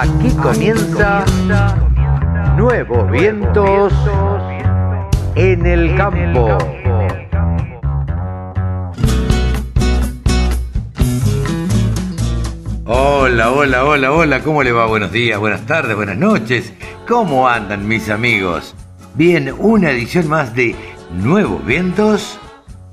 Aquí comienza Nuevos Vientos en el Campo. Hola, hola, hola, hola, ¿cómo le va? Buenos días, buenas tardes, buenas noches. ¿Cómo andan mis amigos? Bien, una edición más de Nuevos Vientos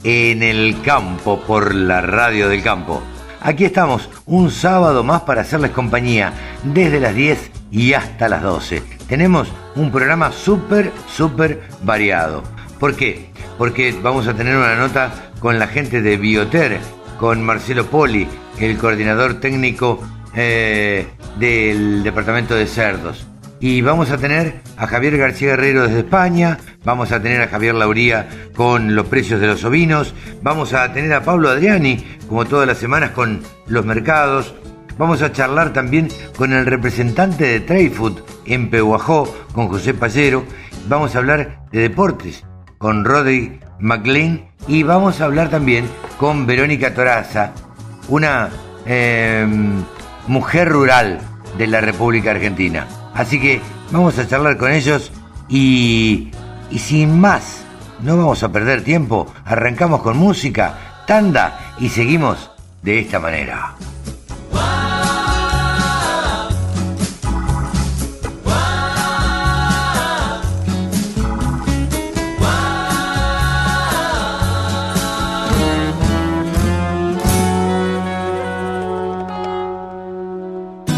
en el Campo por la Radio del Campo. Aquí estamos, un sábado más para hacerles compañía, desde las 10 y hasta las 12. Tenemos un programa súper, súper variado. ¿Por qué? Porque vamos a tener una nota con la gente de Bioter, con Marcelo Poli, el coordinador técnico eh, del Departamento de Cerdos. Y vamos a tener a Javier García Guerrero desde España, vamos a tener a Javier Lauría con los precios de los ovinos, vamos a tener a Pablo Adriani, como todas las semanas, con los mercados, vamos a charlar también con el representante de Trayfood en Pehuajó, con José Pallero, vamos a hablar de deportes con Roddy McLean y vamos a hablar también con Verónica Toraza, una em, mujer rural de la República Argentina. Así que vamos a charlar con ellos y, y sin más, no vamos a perder tiempo, arrancamos con música, tanda y seguimos de esta manera.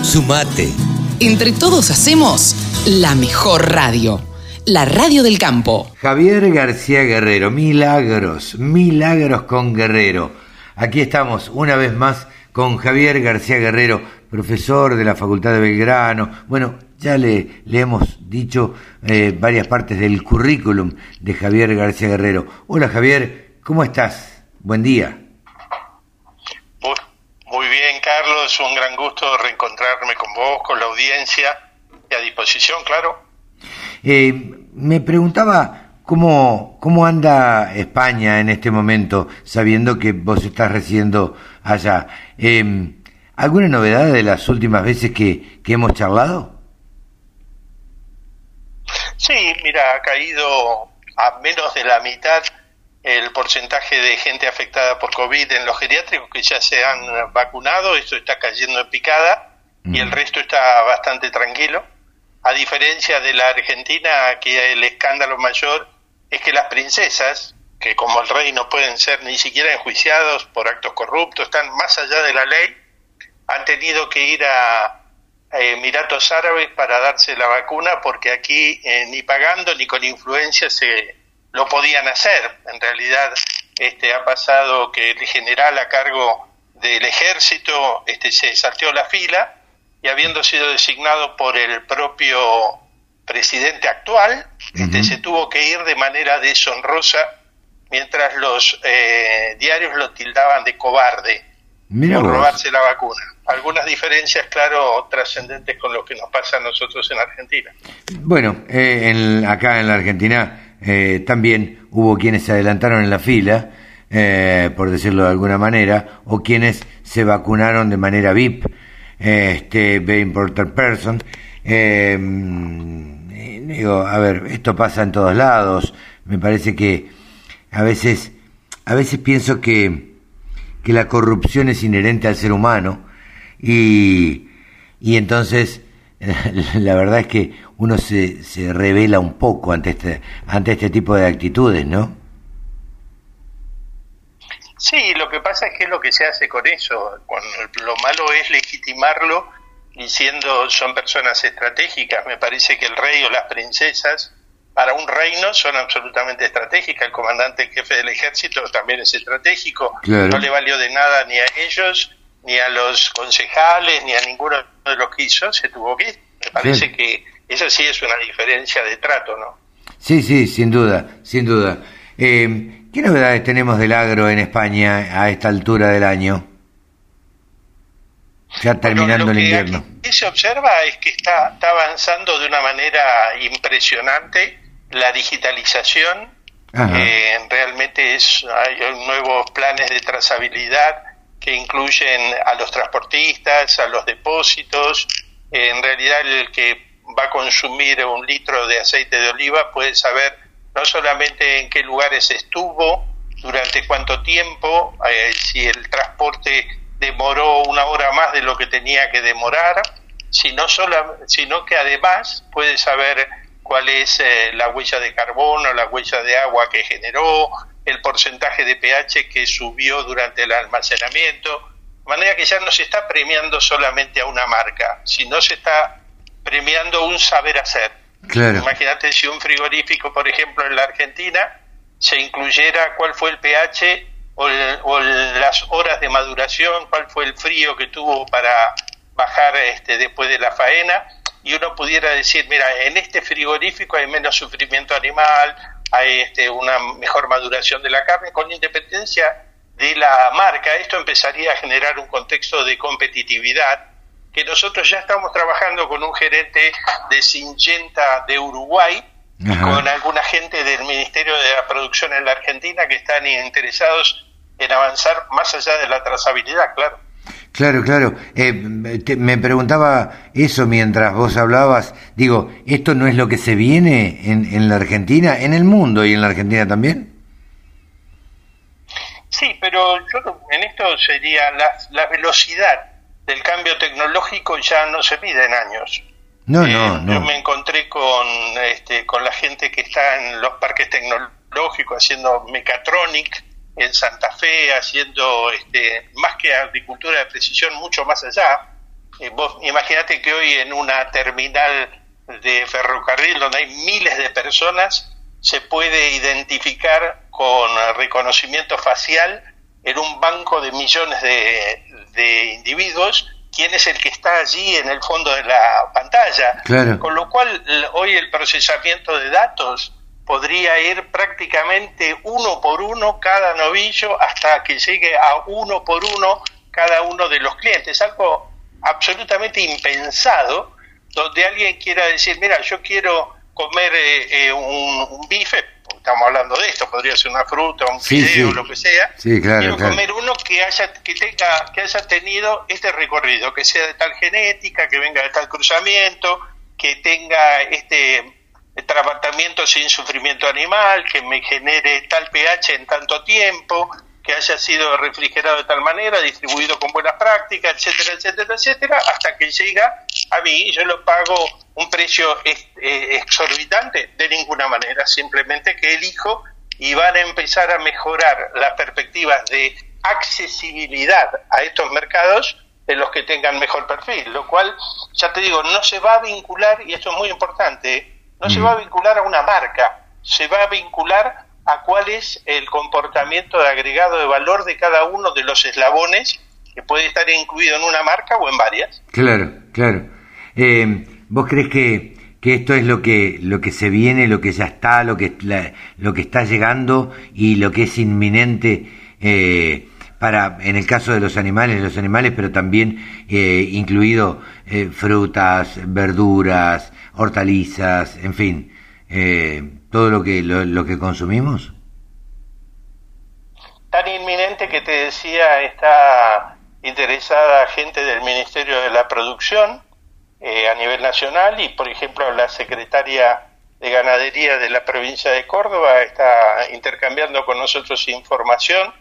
Sumate. Entre todos hacemos la mejor radio. La radio del campo. Javier García Guerrero, milagros, milagros con Guerrero. Aquí estamos una vez más con Javier García Guerrero, profesor de la Facultad de Belgrano. Bueno, ya le, le hemos dicho eh, varias partes del currículum de Javier García Guerrero. Hola Javier, ¿cómo estás? Buen día. Bien, Carlos, un gran gusto reencontrarme con vos, con la audiencia y a disposición, claro. Eh, me preguntaba cómo, cómo anda España en este momento, sabiendo que vos estás residiendo allá. Eh, ¿Alguna novedad de las últimas veces que, que hemos charlado? Sí, mira, ha caído a menos de la mitad el porcentaje de gente afectada por COVID en los geriátricos que ya se han vacunado, esto está cayendo en picada y el resto está bastante tranquilo. A diferencia de la Argentina, que el escándalo mayor es que las princesas, que como el rey no pueden ser ni siquiera enjuiciados por actos corruptos, están más allá de la ley, han tenido que ir a, Emiratos Árabes para darse la vacuna porque aquí eh, ni pagando ni con influencia se lo podían hacer. En realidad este, ha pasado que el general a cargo del ejército este, se salteó la fila y habiendo sido designado por el propio presidente actual, este, se tuvo que ir de manera deshonrosa mientras los eh, diarios lo tildaban de cobarde por robarse la vacuna. Algunas diferencias, claro, trascendentes con lo que nos pasa a nosotros en Argentina. Bueno, eh, en, acá en la Argentina eh, también hubo quienes se adelantaron en la fila, eh, por decirlo de alguna manera, o quienes se vacunaron de manera VIP, este, Very Important Person. Eh, digo, a ver, esto pasa en todos lados. Me parece que a veces, a veces pienso que, que la corrupción es inherente al ser humano y, y entonces la verdad es que uno se, se revela un poco ante este, ante este tipo de actitudes, ¿no? Sí, lo que pasa es que es lo que se hace con eso. Lo malo es legitimarlo diciendo son personas estratégicas. Me parece que el rey o las princesas para un reino son absolutamente estratégicas. El comandante jefe del ejército también es estratégico. No le valió de nada ni a ellos, ni a los concejales, ni a ninguno de los que hizo. Se tuvo que ir. Me parece que eso sí es una diferencia de trato, ¿no? Sí, sí, sin duda, sin duda. Eh, ¿Qué novedades tenemos del agro en España a esta altura del año? Ya terminando el invierno. Lo que se observa es que está, está avanzando de una manera impresionante la digitalización. Eh, realmente es, hay nuevos planes de trazabilidad que incluyen a los transportistas, a los depósitos, en realidad el que va a consumir un litro de aceite de oliva puede saber no solamente en qué lugares estuvo, durante cuánto tiempo, eh, si el transporte demoró una hora más de lo que tenía que demorar, sino, sino que además puede saber cuál es eh, la huella de carbono, la huella de agua que generó, el porcentaje de pH que subió durante el almacenamiento, de manera que ya no se está premiando solamente a una marca, sino se está premiando un saber hacer. Imagínate si un frigorífico, por ejemplo, en la Argentina, se incluyera cuál fue el pH o, las horas de maduración, cuál fue el frío que tuvo para bajar este, después de la faena, y uno pudiera decir, mira, en este frigorífico hay menos sufrimiento animal, hay este, una mejor maduración de la carne, con independencia de la marca, esto empezaría a generar un contexto de competitividad que nosotros ya estamos trabajando con un gerente de Syngenta de Uruguay, con alguna gente del Ministerio de la Producción en la Argentina que están interesados en avanzar más allá de la trazabilidad, claro. Claro, claro. Eh, me preguntaba eso mientras vos hablabas. Digo, ¿esto no es lo que se viene en, en la Argentina, en el mundo y en la Argentina también? Sí, pero yo en esto sería la, la velocidad del cambio tecnológico ya no se mide en años. No, no, eh, no. Yo me encontré con, este, con la gente que está en los parques tecnológicos haciendo mechatronic en Santa Fe, haciendo este, más que agricultura de precisión, mucho más allá. Eh, vos imagínate que hoy en una terminal de ferrocarril donde hay miles de personas, se puede identificar con reconocimiento facial en un banco de millones de, de individuos quién es el que está allí en el fondo de la pantalla. Con lo cual, hoy el procesamiento de datos podría ir prácticamente uno por uno cada novillo hasta que llegue a uno por uno cada uno de los clientes. Algo absolutamente impensado, donde alguien quiera decir, mira, yo quiero comer eh, eh, un, bife, estamos hablando de esto, podría ser una fruta, un fideo, lo que sea, quiero comer uno que haya que tenga que haya tenido este recorrido, que sea de tal genética, que venga de tal cruzamiento, que tenga este tratamiento sin sufrimiento animal, que me genere tal pH en tanto tiempo, que haya sido refrigerado de tal manera, distribuido con buenas prácticas, etcétera, etcétera, etcétera, hasta que llega a mí y yo lo pago un precio eh, exorbitante de ninguna manera, simplemente que elijo y van a empezar a mejorar las perspectivas de accesibilidad a estos mercados de los que tengan mejor perfil, lo cual, ya te digo, no se va a vincular, y esto es muy importante, no se va a mm. vincular a una marca, se va a vincular a cuál es el comportamiento de agregado de valor de cada uno de los eslabones que puede estar incluido en una marca o en varias. Claro, claro. Eh, ¿Vos crees que, que, esto es lo que, lo que se viene, lo que ya está, lo que, lo que está llegando y lo que es inminente eh, para, en el caso de los animales, los animales, pero también eh, incluido frutas, verduras, hortalizas, en fin, todo lo que, lo que consumimos? Tan inminente que te decía está interesada gente del Ministerio de la Producción eh, a nivel nacional y, por ejemplo, la secretaria de Ganadería de la provincia de Córdoba está intercambiando con nosotros información,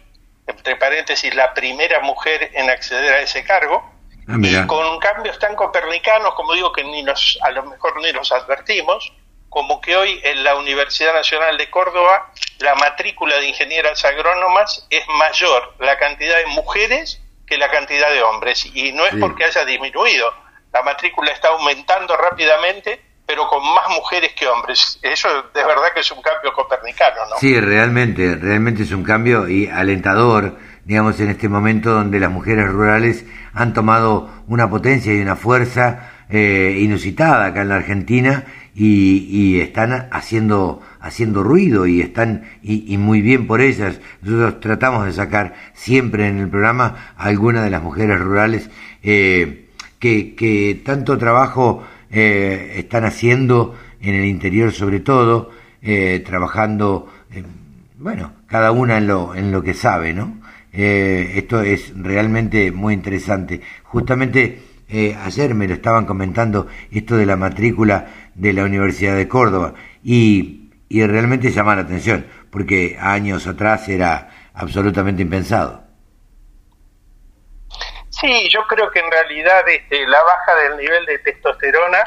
entre paréntesis, la primera mujer en acceder a ese cargo, ah, y con cambios tan copernicanos, como digo, que ni nos, a lo mejor ni los advertimos, como que hoy en la Universidad Nacional de Córdoba la matrícula de ingenieras agrónomas es mayor la cantidad de mujeres que la cantidad de hombres. Y no es porque haya disminuido, la matrícula está aumentando rápidamente, pero con más mujeres que hombres. Eso de verdad que es un cambio copernicano, ¿no? Sí, realmente, realmente es un cambio y alentador, digamos, en este momento donde las mujeres rurales han tomado una potencia y una fuerza eh, inusitada acá en la Argentina y, están haciendo haciendo ruido y están y, muy bien por ellas nosotros tratamos de sacar siempre en el programa a algunas de las mujeres rurales eh, que, tanto trabajo eh, están haciendo en el interior sobre todo eh, trabajando bueno cada una en lo en lo que sabe no esto es realmente muy interesante justamente eh, ayer me lo estaban comentando esto de la matrícula de la Universidad de Córdoba y, y realmente llama la atención porque años atrás era absolutamente impensado. Sí, yo creo que en realidad este, la baja del nivel de testosterona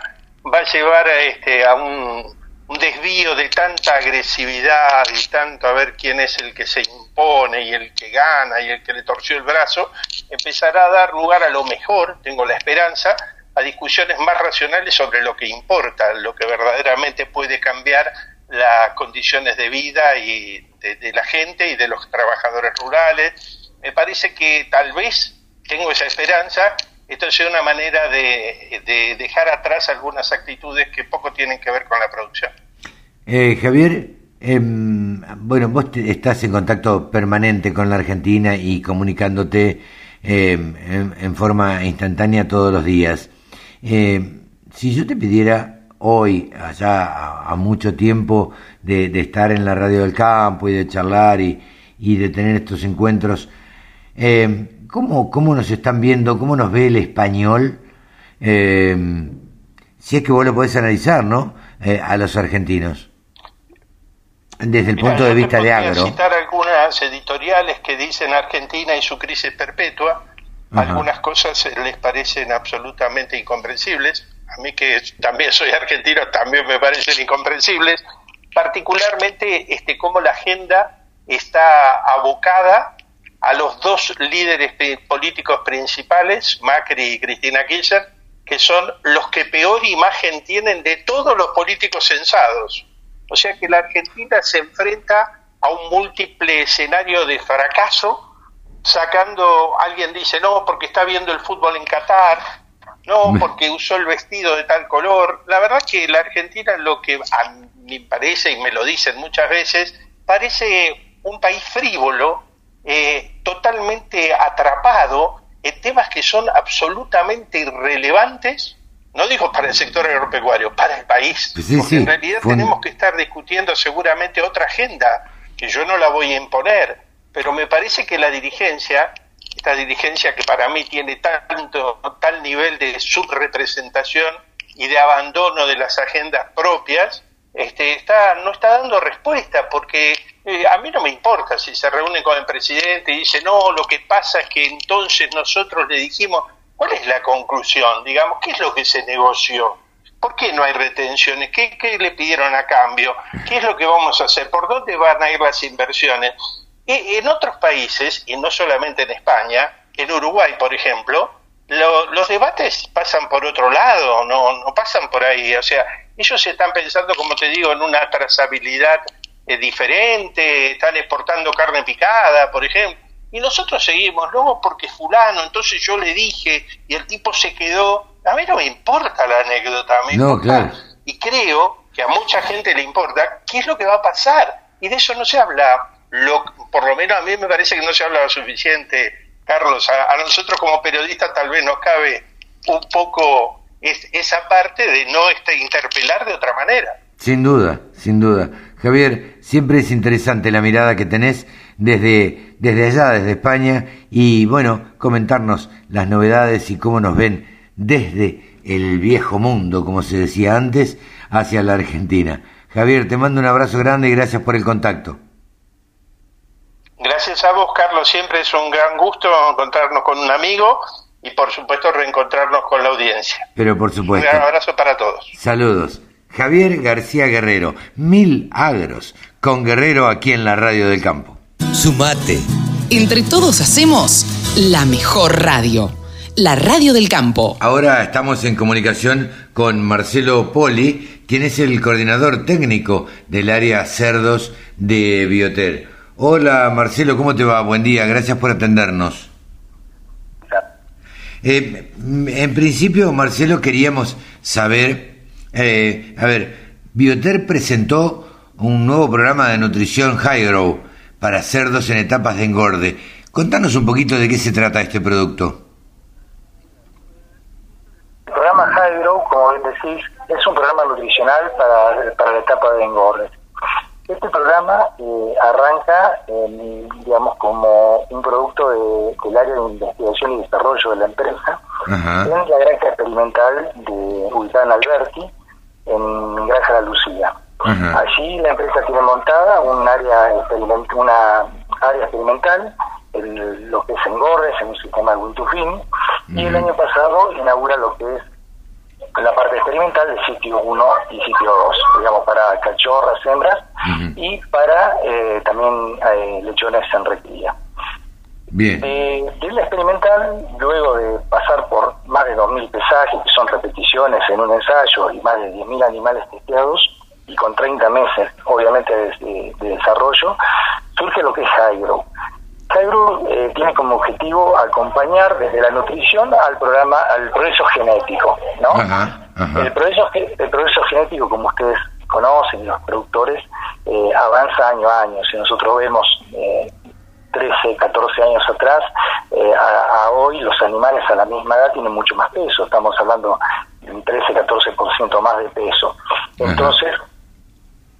va a llevar a, este, a un, desvío de tanta agresividad y tanto a ver quién es el que se impone y el que gana y el que le torció el brazo, empezará a dar lugar a lo mejor, tengo la esperanza, a discusiones más racionales sobre lo que importa, lo que verdaderamente puede cambiar las condiciones de vida y de, la gente y de los trabajadores rurales. Me parece que tal vez, tengo esa esperanza, esto sea una manera de, dejar atrás algunas actitudes que poco tienen que ver con la producción. Eh, Javier, em, bueno, vos estás en contacto permanente con la Argentina y comunicándote em, en, forma instantánea todos los días. Em, si yo te pidiera hoy, allá a, mucho tiempo de, estar en la radio del campo y de charlar y, de tener estos encuentros, eh, ¿cómo, ¿cómo, nos están viendo, cómo nos ve el español? Eh, si es que vos lo podés analizar, ¿no? Eh, a los argentinos. Desde el punto de vista de agro. citar algunas editoriales que dicen Argentina y su crisis perpetua. Algunas cosas les parecen absolutamente incomprensibles a mí que también soy argentino, también me parecen incomprensibles, particularmente este, cómo la agenda está abocada a los dos líderes políticos principales, Macri y Cristina Kirchner, que son los que peor imagen tienen de todos los políticos censados. O sea que la Argentina se enfrenta a un múltiple escenario de fracaso, sacando, alguien dice, no, porque está viendo el fútbol en Qatar, no porque usó el vestido de tal color. La verdad que la Argentina lo que a mí parece, y me lo dicen muchas veces, parece un país frívolo, eh, totalmente atrapado en temas que son absolutamente irrelevantes, no digo para el sector agropecuario, para el país. porque en realidad tenemos que estar discutiendo seguramente otra agenda, que yo no la voy a imponer, pero me parece que la dirigencia esta dirigencia que para mí tiene tanto, tal nivel de subrepresentación y de abandono de las agendas propias, este, está, no está dando respuesta, porque a mí no me importa si se reúne con el presidente y dice, no, lo que pasa es que entonces nosotros le dijimos, ¿cuál es la conclusión? Digamos, ¿qué es lo que se negoció? ¿Por qué no hay retenciones? ¿Qué, ¿Qué le pidieron a cambio? ¿Qué es lo que vamos a hacer? ¿Por dónde van a ir las inversiones? en otros países, y no solamente en España, en Uruguay, por ejemplo, los debates pasan por otro lado, no, no pasan por ahí. O sea, ellos están pensando, como te digo, en una trazabilidad eh, diferente, están exportando carne picada, por ejemplo. Y nosotros seguimos, no, porque fulano, entonces yo le dije y el tipo se quedó. A mí no me importa la anécdota, me no, Claro. Y creo que a mucha gente le importa qué es lo que va a pasar. Y de eso no se habla lo, por lo menos a mí me parece que no se habla lo suficiente, Carlos. A, nosotros como periodistas tal vez nos cabe un poco esa parte de no este, interpelar de otra manera. Sin duda, sin duda. Javier, siempre es interesante la mirada que tenés desde, desde allá, desde España, y bueno, comentarnos las novedades y cómo nos ven desde el viejo mundo, como se decía antes, hacia la Argentina. Javier, te mando un abrazo grande y gracias por el contacto. Gracias a vos, Carlos. Siempre es un gran gusto encontrarnos con un amigo y, por supuesto, reencontrarnos con la audiencia. Pero, por supuesto. Un gran abrazo para todos. Saludos. Javier García Guerrero, Mil Agros, con Guerrero aquí en la Radio del Campo. Sumate. Entre todos hacemos la mejor radio, la Radio del Campo. Ahora estamos en comunicación con Marcelo Poli, quien es el coordinador técnico del área cerdos de Bioter. Hola Marcelo, ¿cómo te va? Buen día, gracias por atendernos. Eh, en principio, Marcelo, queríamos saber, eh, a ver, Bioter presentó un nuevo programa de nutrición High Grow para cerdos en etapas de engorde. Contanos un poquito de qué se trata este producto. El programa High Grow, como bien decís, es un programa nutricional para, para la etapa de engorde este programa eh, arranca, digamos, como un producto del área de investigación y desarrollo de la empresa, en la granja experimental de ubicada en Alberti, en Granja La Lucía. Allí la empresa tiene montada un área experiment una área experimental, en lo que es engordes, en un sistema Wintufin, y el año pasado inaugura lo que es la parte experimental de sitio 1 y sitio 2, digamos, para cachorras, hembras y para eh, también eh, lechones en recría. Bien. Eh, de la experimental, luego de pasar por más de 2.000 pesajes, que son repeticiones en un ensayo, y más de 10.000 animales testeados, y con 30 meses, obviamente, de, desarrollo, surge lo que es Hydro. Hydro eh, tiene como objetivo acompañar desde la nutrición al programa, al progreso genético, ¿no? El, progreso, el progreso genético, como ustedes conocen, los productores, eh, avanza año a año. Si nosotros vemos eh, 13, 14 años atrás, eh, a, hoy los animales a la misma edad tienen mucho más peso, estamos hablando de un 13, 14% más de peso. Entonces,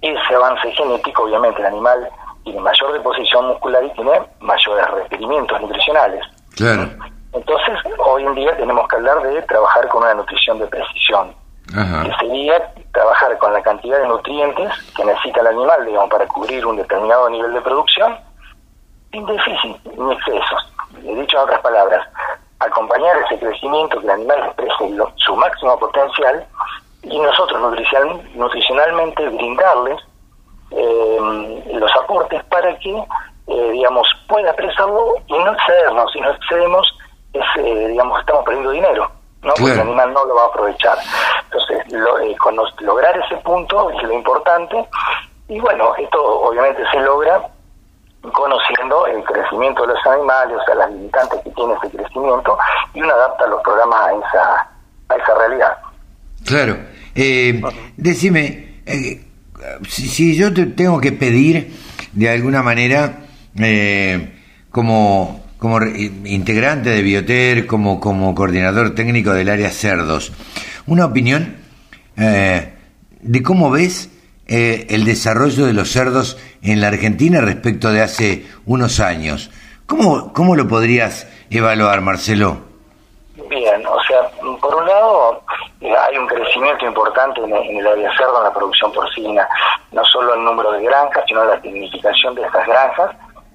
ese avance genético, obviamente, el animal tiene mayor deposición muscular y tiene mayores requerimientos nutricionales. Claro. Entonces, hoy en día tenemos que hablar de trabajar con una nutrición de precisión, que sería trabajar con la cantidad de nutrientes que necesita el animal, digamos, para cubrir un determinado nivel de producción sin déficit ni excesos. Dicho en otras palabras, acompañar ese crecimiento, que el animal exprese su máximo potencial y nosotros nutricionalmente brindarles eh, los aportes para que, eh, digamos, pueda expresarlo y no excedernos. Si no excedemos, es, eh, digamos, estamos perdiendo dinero. ¿no? Porque el animal no lo va a aprovechar. Entonces, lo, con lograr ese punto es lo importante. Y bueno, esto obviamente se logra conociendo el crecimiento de los animales, o sea, las limitantes que tiene ese crecimiento, y uno adapta los programas a esa, a esa realidad. Claro. Eh, decime, eh, si, yo te tengo que pedir de alguna manera, eh, como, como integrante de Bioter, como, como coordinador técnico del área cerdos, una opinión eh, de cómo ves eh, el desarrollo de los cerdos en la Argentina respecto de hace unos años. ¿Cómo, cómo lo podrías evaluar, Marcelo? Bien, o sea, por un lado hay un crecimiento importante en, el área cerdo, en la producción porcina, no solo el número de granjas, sino la tecnificación de estas granjas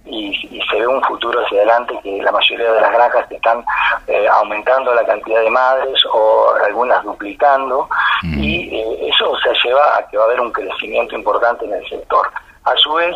y, se ve un futuro hacia adelante que la mayoría de las granjas están eh, aumentando la cantidad de madres o algunas duplicando mm. y eh, eso se lleva a que va a haber un crecimiento importante en el sector. A su vez,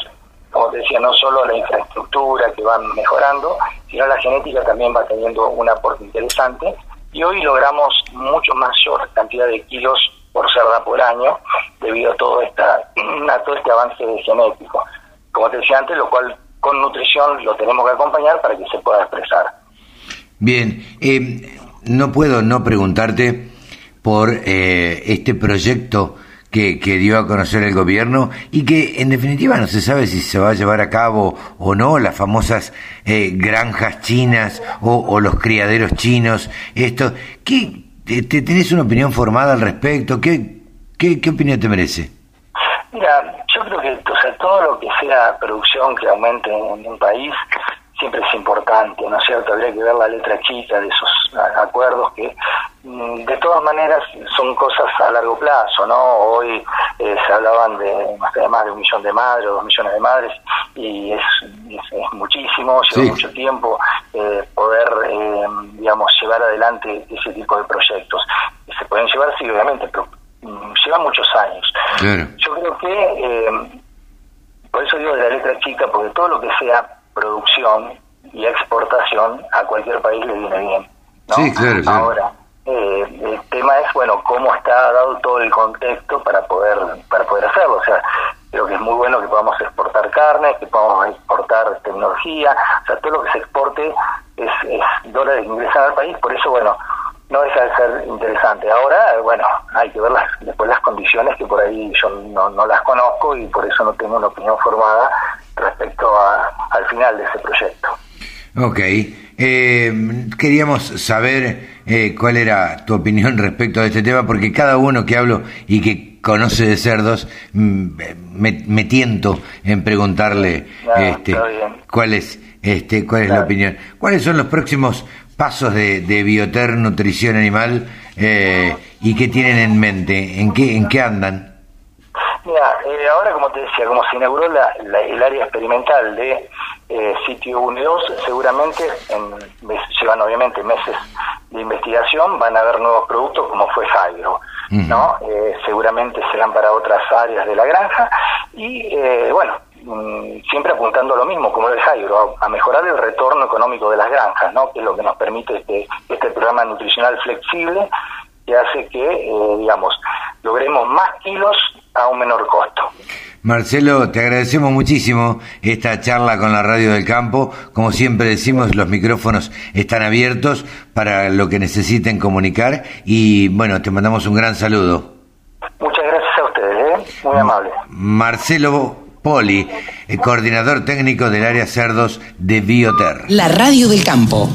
como te decía, no solo la infraestructura que va mejorando, sino la genética también va teniendo un aporte interesante y hoy logramos mucho mayor cantidad de kilos por cerda por año debido a todo, esta, a todo este avance genético. Como te decía antes, lo cual con nutrición lo tenemos que acompañar para que se pueda expresar. Bien, eh, no puedo no preguntarte por eh, este proyecto que, que, dio a conocer el gobierno y que en definitiva no se sabe si se va a llevar a cabo o no, las famosas eh, granjas chinas o, los criaderos chinos. Esto, ¿qué, te, ¿Tenés una opinión formada al respecto? ¿Qué, qué, qué opinión te merece? Mira, yo creo que o sea, todo lo que sea producción que aumente en un país siempre es importante, ¿no es cierto? Habría que ver la letra chica de esos acuerdos que mm, de todas maneras son cosas a largo plazo, ¿no? Hoy eh, se hablaban de más de un millón de madres o dos millones de madres y es, es, muchísimo, lleva mucho tiempo eh, poder, eh, digamos, llevar adelante ese tipo de proyectos. Y se pueden llevar, sí, obviamente, pero mm, llevan muchos años. Yo creo que por eso digo de la letra chica, porque todo lo que sea producción y exportación a cualquier país le viene bien. Sí, claro, Ahora, eh, el tema es, bueno, cómo está dado todo el contexto para poder, para poder hacerlo. O sea, creo que es muy bueno que podamos exportar carne, que podamos exportar tecnología, o sea, todo lo que se exporte es, es hora de ingresar al país, por eso, bueno, no deja de ser interesante. Ahora, bueno, hay que ver las, después las condiciones que por ahí yo no, no las conozco y por eso no tengo una opinión formada respecto al final de ese proyecto. Ok, eh, queríamos saber eh, cuál era tu opinión respecto a este tema, porque cada uno que hablo y que conoce de cerdos, mm, me, tiento en preguntarle este, cuál es, este, cuál es la opinión. ¿Cuáles son los próximos pasos de, de Bioter Nutrición Animal eh, y qué tienen en mente, en qué, en qué andan. Mira, eh, ahora como te decía, como se inauguró la, el área experimental de eh, sitio 1 y 2, seguramente en, llevan obviamente meses de investigación, van a haber nuevos productos como fue Jairo. ¿no? Eh, seguramente serán para otras áreas de la granja y eh, bueno, siempre apuntando a lo mismo, como el Jairo, a, mejorar el retorno económico de las granjas, ¿no? que es lo que nos permite este, este programa nutricional flexible que hace que, eh, digamos, logremos más kilos a un menor costo. Marcelo, te agradecemos muchísimo esta charla con la Radio del Campo. Como siempre decimos, los micrófonos están abiertos para lo que necesiten comunicar y bueno, te mandamos un gran saludo. Muchas gracias a ustedes, ¿eh? muy amable. Marcelo Poli, el coordinador técnico del área cerdos de Bioter. La Radio del Campo,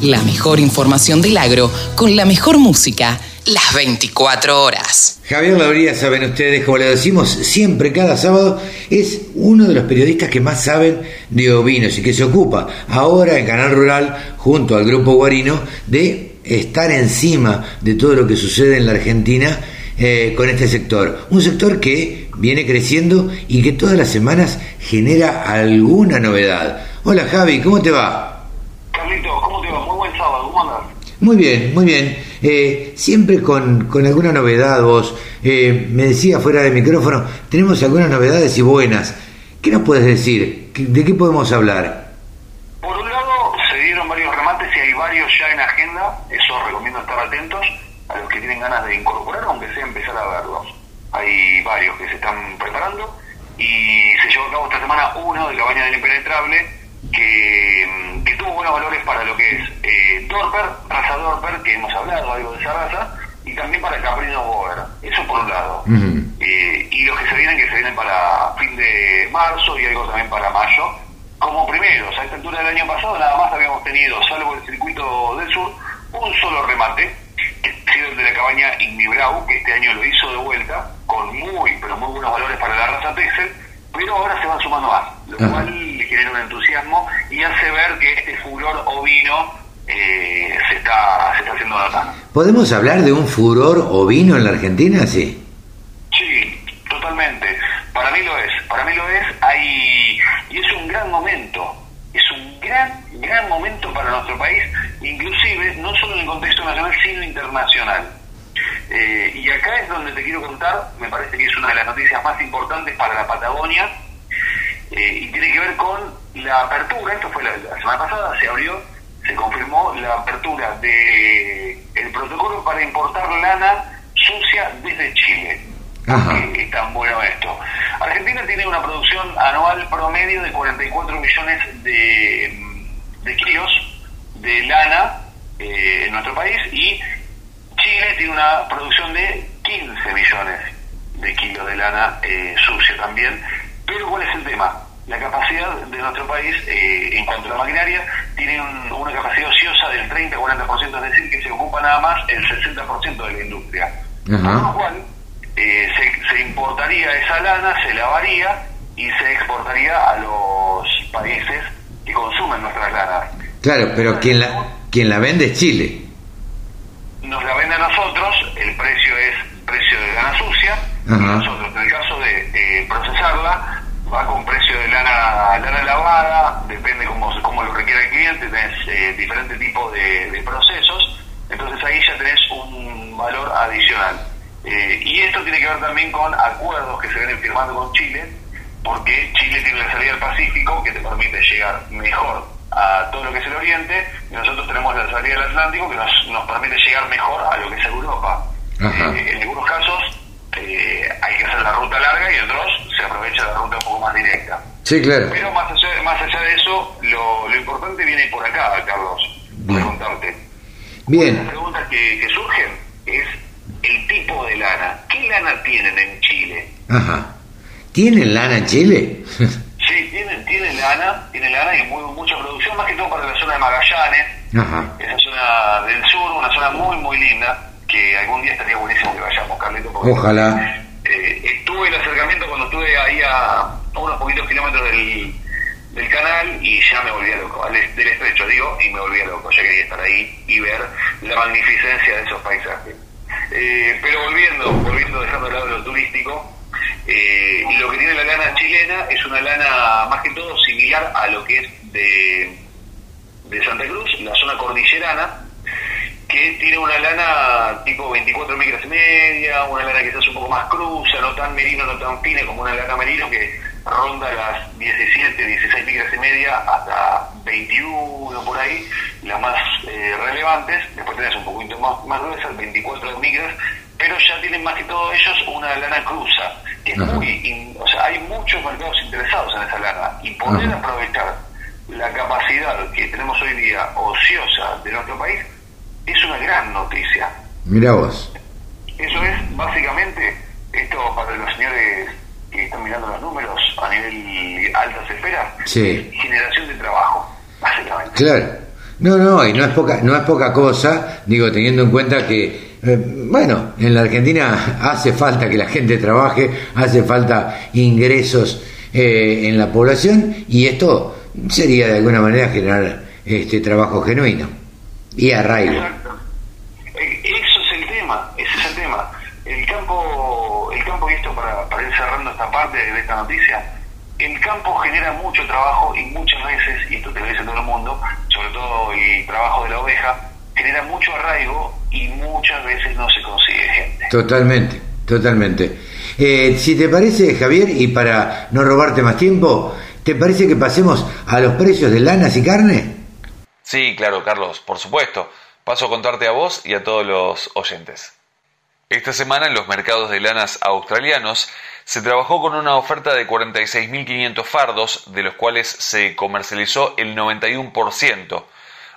la mejor información del agro con la mejor música las 24 horas. Javier Labría, saben ustedes, como le decimos siempre, cada sábado, es uno de los periodistas que más saben de ovinos y que se ocupa ahora en Canal Rural, junto al Grupo Guarino, de estar encima de todo lo que sucede en la Argentina eh, con este sector. Un sector que viene creciendo y que todas las semanas genera alguna novedad. Hola Javi, ¿cómo te va? Carlito, ¿cómo te va? Muy buen sábado, ¿cómo andas? Muy bien, muy bien. Eh, siempre con, con, alguna novedad vos. Eh, me decía fuera de micrófono, tenemos algunas novedades y buenas. ¿Qué nos puedes decir? ¿De qué podemos hablar? Por un lado, se dieron varios remates y hay varios ya en agenda. Eso recomiendo estar atentos a los que tienen ganas de incorporar, aunque sea empezar a verlos. Hay varios que se están preparando y se llevó a cabo esta semana uno de Cabaña del Impenetrable que, que, tuvo buenos valores para lo que es eh, Dorper, raza Dorper, que hemos hablado algo de esa raza, y también para Caprino Boer. Eso por un lado. eh, y los que se vienen, que se vienen para fin de marzo y algo también para mayo. Como primeros, a esta altura del año pasado nada más habíamos tenido, salvo el circuito del sur, un solo remate, que ha sido el de la cabaña Ignibrau, que este año lo hizo de vuelta, con muy, pero muy buenos valores para la raza Texel, pero ahora se van sumando más, lo cual le genera un entusiasmo y hace ver que este furor ovino eh, se, está, se está haciendo notar. ¿Podemos hablar de un furor ovino en la Argentina? Sí. Sí, totalmente. Para mí lo es, para mí lo es. Hay, y es un gran momento, es un gran, gran momento para nuestro país, inclusive no solo en el contexto nacional, sino internacional. Eh, y acá es donde te quiero contar, me parece que es una de las noticias más importantes para la Patagonia, eh, y tiene que ver con la apertura, esto fue la, la, semana pasada, se abrió, se confirmó la apertura de el protocolo para importar lana sucia desde Chile. Es tan bueno esto. Argentina tiene una producción anual promedio de 44 millones de, de kilos de lana eh, en nuestro país y Chile tiene una producción de 15 millones de kilos de lana eh, sucia también. Pero ¿cuál es el tema? La capacidad de nuestro país eh, en cuanto a la maquinaria tiene un, una capacidad ociosa del 30-40%, es decir, que se ocupa nada más el 60% de la industria. Con lo cual, eh, se, se importaría esa lana, se lavaría y se exportaría a los países que consumen nuestras lanas. Claro, pero quien la, quien la vende es Chile nos la vende a nosotros, el precio es precio de lana sucia, y nosotros en el caso de eh, procesarla, va con precio de lana, lana lavada, depende cómo, cómo lo requiera el cliente, tenés eh, diferentes tipos de, de, procesos, entonces ahí ya tenés un valor adicional. Eh, y esto tiene que ver también con acuerdos que se vienen firmando con Chile, porque Chile tiene la salida al Pacífico que te permite llegar mejor a todo lo que es el Oriente y nosotros tenemos la salida del Atlántico que nos, nos permite llegar mejor a lo que es Europa. Eh, en algunos casos eh, hay que hacer la ruta larga y en otros se aprovecha la ruta un poco más directa. Sí, claro. Pero más allá, más allá de eso, lo, lo importante viene por acá, Carlos, preguntarte. Bien. Las preguntas que, que surgen es el tipo de lana. ¿Qué lana tienen en Chile? Ajá. ¿Tienen lana en Chile? Sí, tienen, tienen lana, tienen lana y muy, mucha producción, más que todo para la zona de Magallanes, Ajá. esa zona del sur, una zona muy, muy linda, que algún día estaría buenísimo que vayamos, Carlito. Ojalá. Eh, estuve el acercamiento cuando estuve ahí a, a unos poquitos kilómetros del, del canal y ya me volvía loco, del estrecho digo, y me volvía loco, ya quería estar ahí y ver la magnificencia de esos paisajes. Eh, pero volviendo, volviendo dejando de lado lo turístico, eh, lo que tiene la lana chilena es una lana más que todo similar a lo que es de, de Santa Cruz, la zona cordillerana, que tiene una lana tipo 24 micras y media, una lana que hace un poco más cruza, no tan merino, no tan fina como una lana merino que ronda las 17, 16 micras y media hasta 21 por ahí, las más eh, relevantes, después tenés un poquito más, más gruesas, 24 micras, pero ya tienen más que todo ellos una lana cruza, que es muy, o sea, hay muchos mercados interesados en esa lana y poder aprovechar la capacidad que tenemos hoy día ociosa de nuestro país es una gran noticia. Mira vos. Eso es básicamente, esto para los señores que están mirando los números a nivel altas esferas, sí. generación de trabajo, básicamente. Claro. No, no, y no es poca, no es poca cosa, digo, teniendo en cuenta que, eh, bueno, en la Argentina hace falta que la gente trabaje, hace falta ingresos eh, en la población y esto sería de alguna manera generar este trabajo genuino y arraigo. Exacto. Eso es el tema, ese es el tema. El campo, el campo y esto para, para ir cerrando esta parte de esta noticia, el campo genera mucho trabajo y muchas veces, y esto te lo dice todo el mundo, sobre todo el trabajo de la oveja, genera mucho arraigo y muchas veces no se consigue gente. Totalmente, totalmente. Eh, si te parece, Javier, y para no robarte más tiempo, ¿te parece que pasemos a los precios de lanas y carne? Sí, claro, Carlos, por supuesto. Paso a contarte a vos y a todos los oyentes. Esta semana en los mercados de lanas australianos se trabajó con una oferta de 46.500 fardos, de los cuales se comercializó el 91%.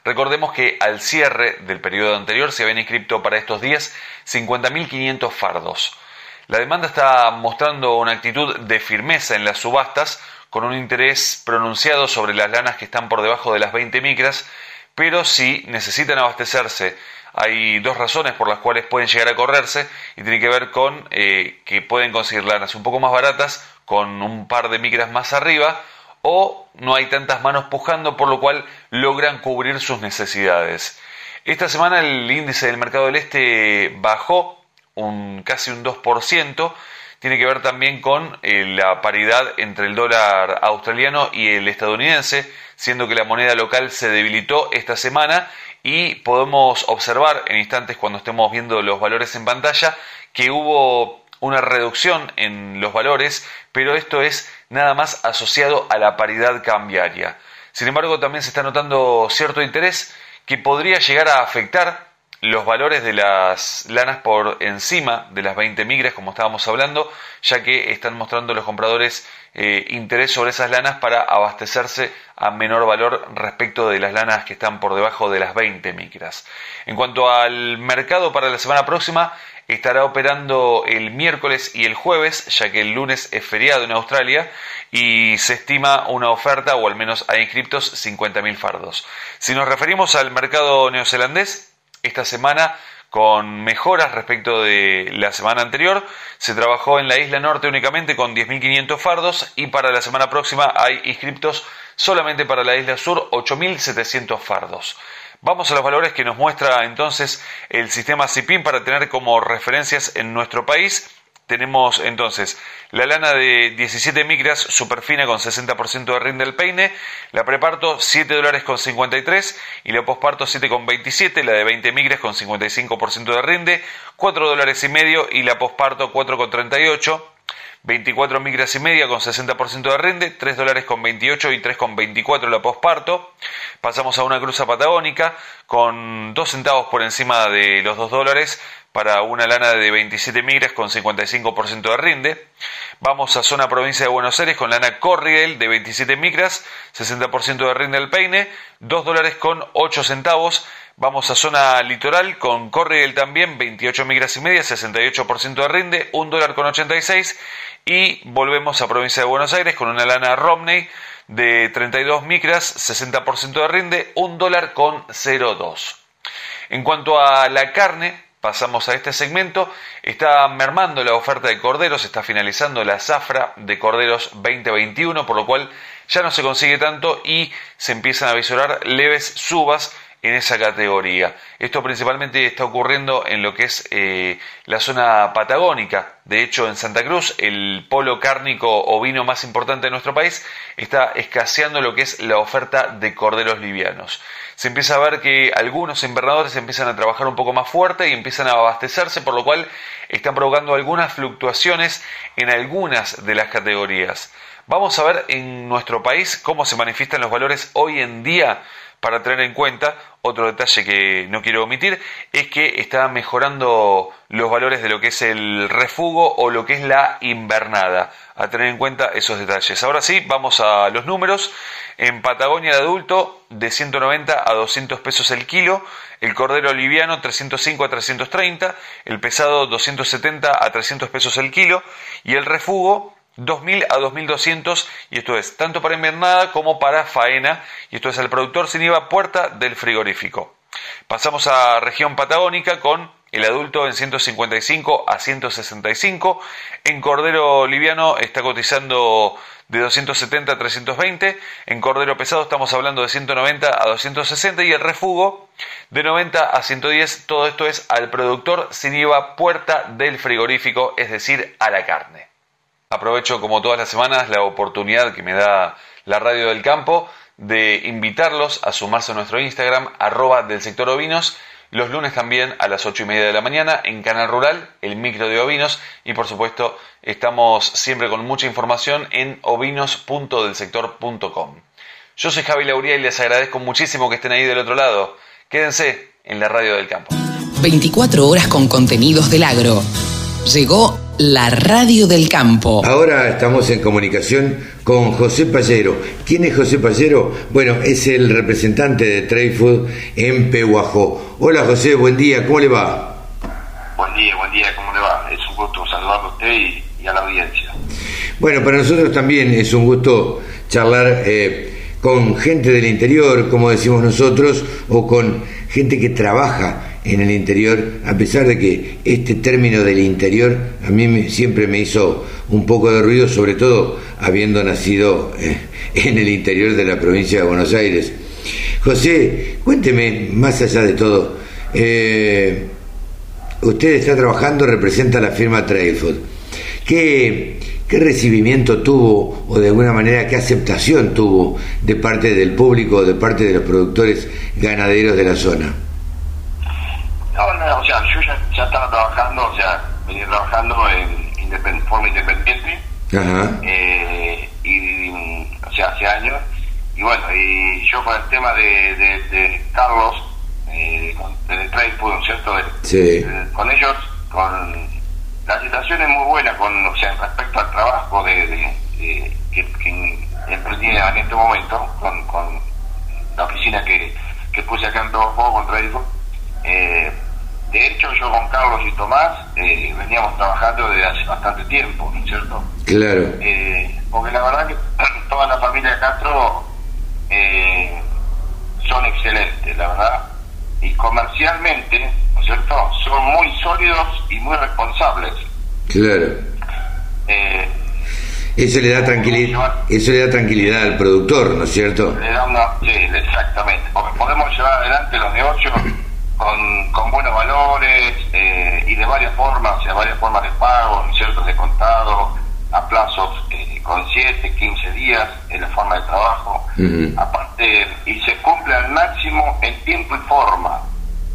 Recordemos que al cierre del periodo anterior se habían inscrito para estos días 50.500 fardos. La demanda está mostrando una actitud de firmeza en las subastas, con un interés pronunciado sobre las lanas que están por debajo de las 20 micras, pero si necesitan abastecerse, hay dos razones por las cuales pueden llegar a correrse y tiene que ver con eh, que pueden conseguir lanas un poco más baratas con un par de micras más arriba o no hay tantas manos pujando por lo cual logran cubrir sus necesidades. Esta semana el índice del mercado del este bajó un casi un 2%, tiene que ver también con eh, la paridad entre el dólar australiano y el estadounidense, siendo que la moneda local se debilitó esta semana y podemos observar en instantes cuando estemos viendo los valores en pantalla que hubo una reducción en los valores, pero esto es nada más asociado a la paridad cambiaria. Sin embargo, también se está notando cierto interés que podría llegar a afectar los valores de las lanas por encima de las 20 migras, como estábamos hablando, ya que están mostrando los compradores eh, interés sobre esas lanas para abastecerse a menor valor respecto de las lanas que están por debajo de las 20 micras. En cuanto al mercado para la semana próxima, estará operando el miércoles y el jueves, ya que el lunes es feriado en Australia y se estima una oferta, o al menos hay inscriptos, 50.000 fardos. Si nos referimos al mercado neozelandés, esta semana con mejoras respecto de la semana anterior. Se trabajó en la isla norte únicamente con 10.500 fardos y para la semana próxima hay inscriptos solamente para la isla sur 8.700 fardos. Vamos a los valores que nos muestra entonces el sistema CIPIN para tener como referencias en nuestro país tenemos entonces la lana de 17 micras superfina con 60% de rinde del peine, la preparto 7 dólares con 53 y la posparto 7 con 27, la de 20 micras con 55% de rinde, 4 dólares y medio y la posparto 4 con 38. 24 micras y media con 60% de rinde, 3 dólares con 28 y 3 con 24 la posparto. Pasamos a una cruza patagónica con 2 centavos por encima de los 2 dólares, para una lana de 27 migras con 55% de rinde. Vamos a zona provincia de Buenos Aires con lana Corriel de 27 micras, 60% de rinde del peine, 2 dólares con 8 centavos. Vamos a zona litoral con Corriel también, 28 migras y media, 68% de rinde, 1 dólar con 86. Y volvemos a provincia de Buenos Aires con una lana Romney de 32 micras, 60% de rinde, 1 dólar con 0,2. En cuanto a la carne, pasamos a este segmento. Está mermando la oferta de corderos, está finalizando la zafra de corderos 2021, por lo cual ya no se consigue tanto y se empiezan a visorar leves subas en esa categoría. Esto principalmente está ocurriendo en lo que es eh, la zona patagónica. De hecho, en Santa Cruz, el polo cárnico ovino más importante de nuestro país está escaseando lo que es la oferta de corderos livianos. Se empieza a ver que algunos invernadores empiezan a trabajar un poco más fuerte y empiezan a abastecerse, por lo cual están provocando algunas fluctuaciones en algunas de las categorías. Vamos a ver en nuestro país cómo se manifiestan los valores hoy en día para tener en cuenta, otro detalle que no quiero omitir, es que está mejorando los valores de lo que es el refugo o lo que es la invernada. A tener en cuenta esos detalles. Ahora sí, vamos a los números. En Patagonia de adulto, de 190 a 200 pesos el kilo. El cordero liviano, 305 a 330. El pesado, 270 a 300 pesos el kilo. Y el refugo, 2.000 a 2.200 y esto es tanto para invernada como para faena y esto es el productor sin IVA puerta del frigorífico. Pasamos a región patagónica con el adulto en 155 a 165, en cordero liviano está cotizando de 270 a 320, en cordero pesado estamos hablando de 190 a 260 y el refugo de 90 a 110, todo esto es al productor sin IVA puerta del frigorífico, es decir, a la carne. Aprovecho como todas las semanas la oportunidad que me da la radio del campo de invitarlos a sumarse a nuestro Instagram, arroba del sector ovinos, los lunes también a las ocho y media de la mañana en Canal Rural, el micro de ovinos, y por supuesto estamos siempre con mucha información en ovinos.delsector.com. Yo soy Javi Lauría y les agradezco muchísimo que estén ahí del otro lado. Quédense en la radio del campo. 24 horas con contenidos del agro. Llegó la radio del campo. Ahora estamos en comunicación con José Pallero. ¿Quién es José Pallero? Bueno, es el representante de Trade Food en Pehuajó. Hola José, buen día, ¿cómo le va? Buen día, buen día, ¿cómo le va? Es un gusto saludarlo a usted y, a la audiencia. Bueno, para nosotros también es un gusto charlar eh, con gente del interior, como decimos nosotros, o con gente que trabaja en el interior, a pesar de que este término del interior a mí siempre me hizo un poco de ruido, sobre todo habiendo nacido eh, en el interior de la provincia de Buenos Aires. José, cuénteme, más allá de todo, eh, usted está trabajando, representa la firma Trailfood. ¿Qué, ¿Qué recibimiento tuvo o de alguna manera qué aceptación tuvo de parte del público, de parte de los productores ganaderos de la zona? No, no, o sea, yo ya, ya estaba trabajando, o sea, venía trabajando en forma independiente. Eh, y, o sea, hace años. Y bueno, y yo con el tema de, de, Carlos, eh, con, el Trade Food, ¿cierto? sí. con ellos, con la situación es muy buena, con, o sea, respecto al trabajo de, que, que emprendía en este momento, con, con la oficina que, que puse acá en Rojo con Trade Food. Eh, de hecho, yo con Carlos y Tomás eh, veníamos trabajando desde hace bastante tiempo, ¿no es cierto? Claro. Eh, porque la verdad que toda la familia de Castro eh, son excelentes, la verdad. Y comercialmente, ¿no es cierto? Son muy sólidos y muy responsables. Claro. eso le da tranquilidad, eso le da tranquilidad al productor, ¿no es cierto? Le da una, sí, exactamente. Porque podemos llevar adelante los negocios con, con buenos valores eh, y de varias formas, o sea, varias formas de pago, ciertos de contado, a plazos eh, con 7, 15 días en la forma de trabajo. Aparte, y se cumple al máximo en tiempo y forma,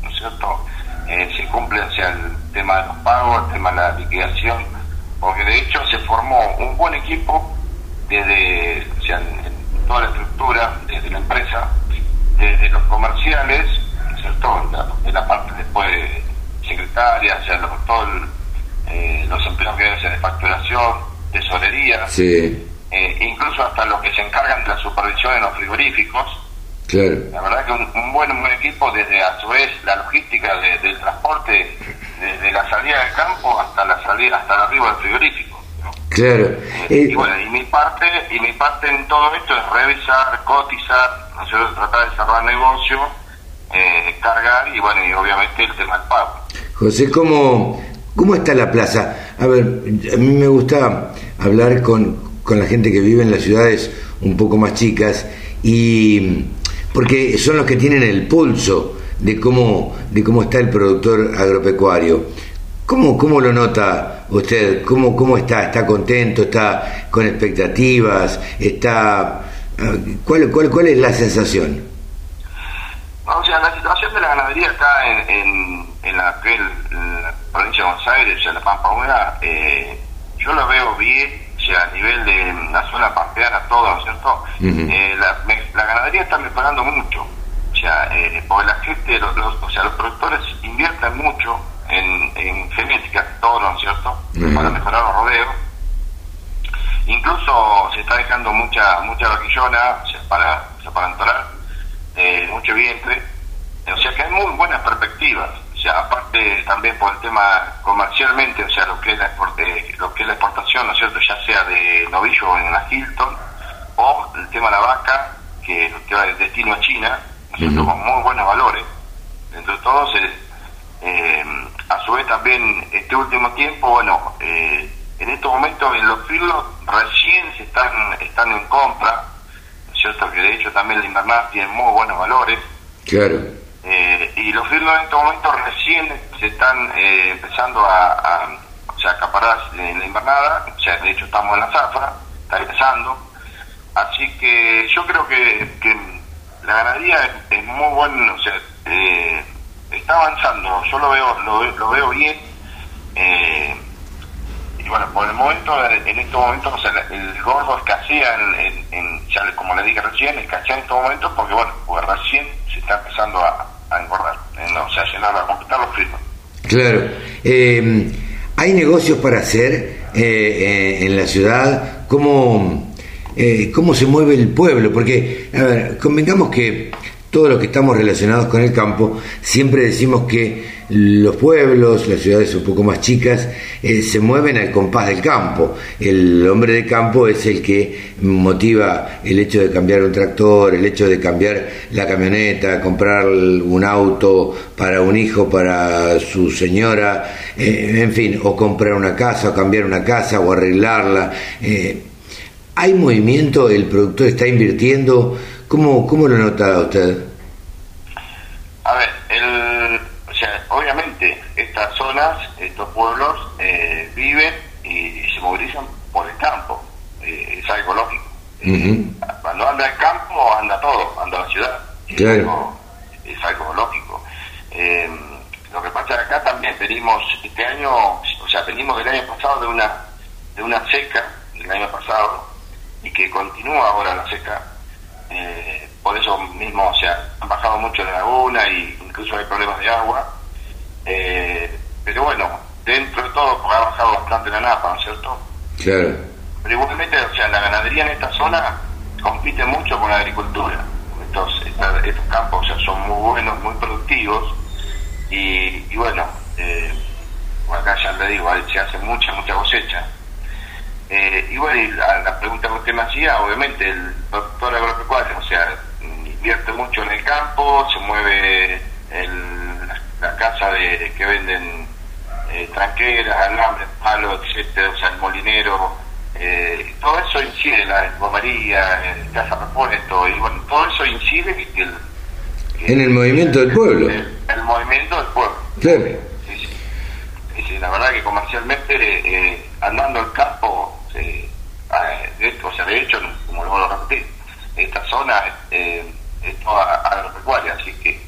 ¿no es cierto? Eh, se cumple sea, el tema de los pagos, el tema de la liquidación, porque de hecho se formó un buen equipo desde, o sea, en toda la estructura, desde la empresa, desde los comerciales, en la, parte después secretaria, sea, los, todos eh, los empleos que deben ser de facturación, tesorería, eh, incluso hasta los que se encargan de la supervisión en los frigoríficos. La verdad que un, buen, buen equipo desde a su vez la logística del transporte, desde la salida del campo hasta la salida, hasta el arribo del frigorífico. Claro. Eh, y bueno, y mi parte, y mi parte en todo esto es revisar, cotizar, tratar de cerrar negocio eh, cargar y bueno, y obviamente el tema del pago. José, ¿cómo, ¿cómo está la plaza? A ver, a mí me gusta hablar con, con la gente que vive en las ciudades un poco más chicas y porque son los que tienen el pulso de cómo, de cómo está el productor agropecuario. ¿Cómo, cómo lo nota usted? ¿Cómo, ¿Cómo está? ¿Está contento? ¿Está con expectativas? ¿Está ¿Cuál, cuál, cuál es la sensación? O sea, la ganadería acá en, en, la, provincia de Buenos Aires, o sea, la Pampa Húmeda, eh, yo lo veo bien, o sea, a nivel de la zona pampeana, todo, ¿no es cierto? Eh, la, ganadería está mejorando mucho, o sea, eh, porque la gente, los, o sea, los productores invierten mucho en, en genética, todo, ¿no es cierto? Para mejorar los rodeos Incluso se está dejando mucha mucha vaquillona para, para entorar, eh, mucho vientre. O sea que hay muy buenas perspectivas. O sea, aparte también por el tema comercialmente, o sea, lo que es la, eh, lo que es la exportación, ¿no es cierto? Ya sea de novillo en la Hilton o el tema de la vaca, que, va del destino a China, ¿no con muy buenos valores. Entre todos, eh, a su vez también este último tiempo, bueno, eh, en estos momentos en los filos recién se están están en compra, ¿cierto? Que de hecho también la invernada tiene muy buenos valores. Claro. Eh, y los filos en estos momentos recién se están eh, empezando a, o sea, la invernada, o sea, de hecho estamos en la zafra, está empezando. Así que yo creo que, que la ganadería es, muy buena, o sea, eh, está avanzando, yo lo veo, lo, lo veo bien. Eh, y bueno, por el momento, en estos momentos, el gordo escasea, en, en, como le dije recién, escasea en estos momentos porque, bueno, pues recién se está empezando a, engordar, o sea, llenar, a completar los firmas. Claro. Eh, ¿Hay negocios para hacer eh, eh, en la ciudad? ¿Cómo, ¿Cómo se mueve el pueblo? Porque, a ver, convengamos que todos los que estamos relacionados con el campo, siempre decimos que los pueblos, las ciudades un poco más chicas, eh, se mueven al compás del campo. El hombre de campo es el que motiva el hecho de cambiar un tractor, el hecho de cambiar la camioneta, comprar un auto para un hijo, para su señora, eh, en fin, o comprar una casa, o cambiar una casa, o arreglarla. Eh, ¿Hay movimiento? ¿El productor está invirtiendo? ¿Cómo, cómo lo nota usted? A ver, el, o sea, obviamente estos pueblos eh, viven y, se movilizan por el campo, eh, es algo lógico. Cuando anda el campo, anda todo, anda la ciudad. Claro. Es algo, lógico. Lo que pasa acá también venimos, este año, o sea, venimos del año pasado de una, de una seca, del año pasado, y que continúa ahora la seca eh, por eso mismo, o sea, han bajado mucho la laguna y incluso hay problemas de agua. Eh, pero bueno, dentro de todo, ha bajado bastante la napa, ¿no es cierto? Claro. Pero igualmente, o sea, la ganadería en esta zona compite mucho con la agricultura. Estos, estos campos o sea, son muy buenos, muy productivos y, y bueno, eh, acá ya le digo, se hace mucha, mucha cosecha eh, y bueno, la, pregunta que usted me hacía, obviamente el doctor agropecuario, o sea, invierte mucho en el campo, se mueve el, la casa de que venden eh, tranqueras, alambres, palos, etcétera, o sea, el molinero, eh, todo eso incide, la bombardía, el casa repuesto, y bueno, todo eso incide en el movimiento del pueblo. El, el movimiento del pueblo. Claro. Sí, sí. la verdad que comercialmente, eh, andando el campo, eh, de, o sea, de hecho, como lo vuelvo a repetir, esta zona eh, es toda agropecuaria, así que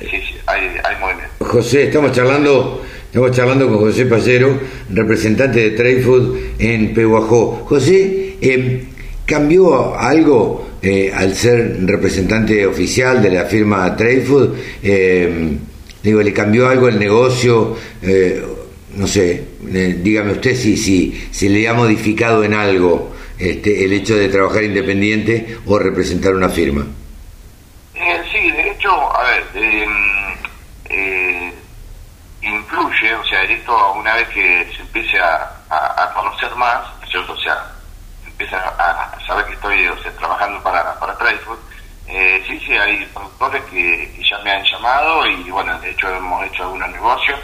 sí, sí, hay, hay movimiento. José, estamos charlando, estamos charlando con José Pallero, representante de Trade Food en Pehuajó. José, eh, ¿cambió algo eh, al ser representante oficial de la firma Trade Food? Eh, digo, ¿le cambió algo el negocio? Eh, no sé, dígame usted si, si, si le ha modificado en algo este, el hecho de trabajar independiente o representar una firma. Eh, sí, de hecho, a ver, em, eh, influye, o sea, esto una vez que se empiece a, conocer más, ¿cierto? O sea, empieza a, saber que estoy trabajando para, para eh, sí, sí, hay productores que, que ya me han llamado y bueno, de hecho hemos hecho algunos negocios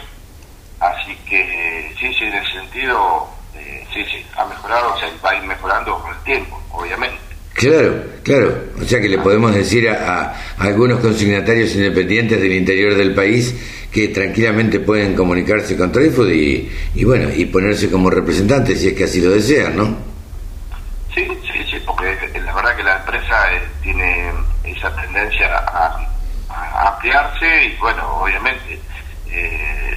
Así que sí, sí, en ese sentido, eh, sí, sí, ha mejorado, o sea, va a ir mejorando con el tiempo, obviamente. Claro, claro. O sea que le podemos decir a, algunos consignatarios independientes del interior del país que tranquilamente pueden comunicarse con Trayfood y, y bueno, y ponerse como representantes si es que así lo desean, ¿no? Sí, sí, sí, porque la verdad que la empresa eh, tiene esa tendencia a, ampliarse y bueno, obviamente, eh,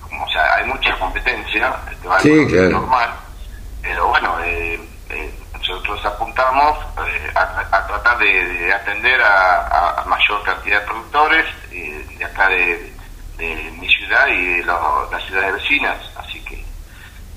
como o sea, hay mucha competencia, sí, claro. normal, pero bueno, eh, nosotros apuntamos eh, a, tratar de, atender a, mayor cantidad de productores eh, de acá de, mi ciudad y de las ciudades vecinas, así que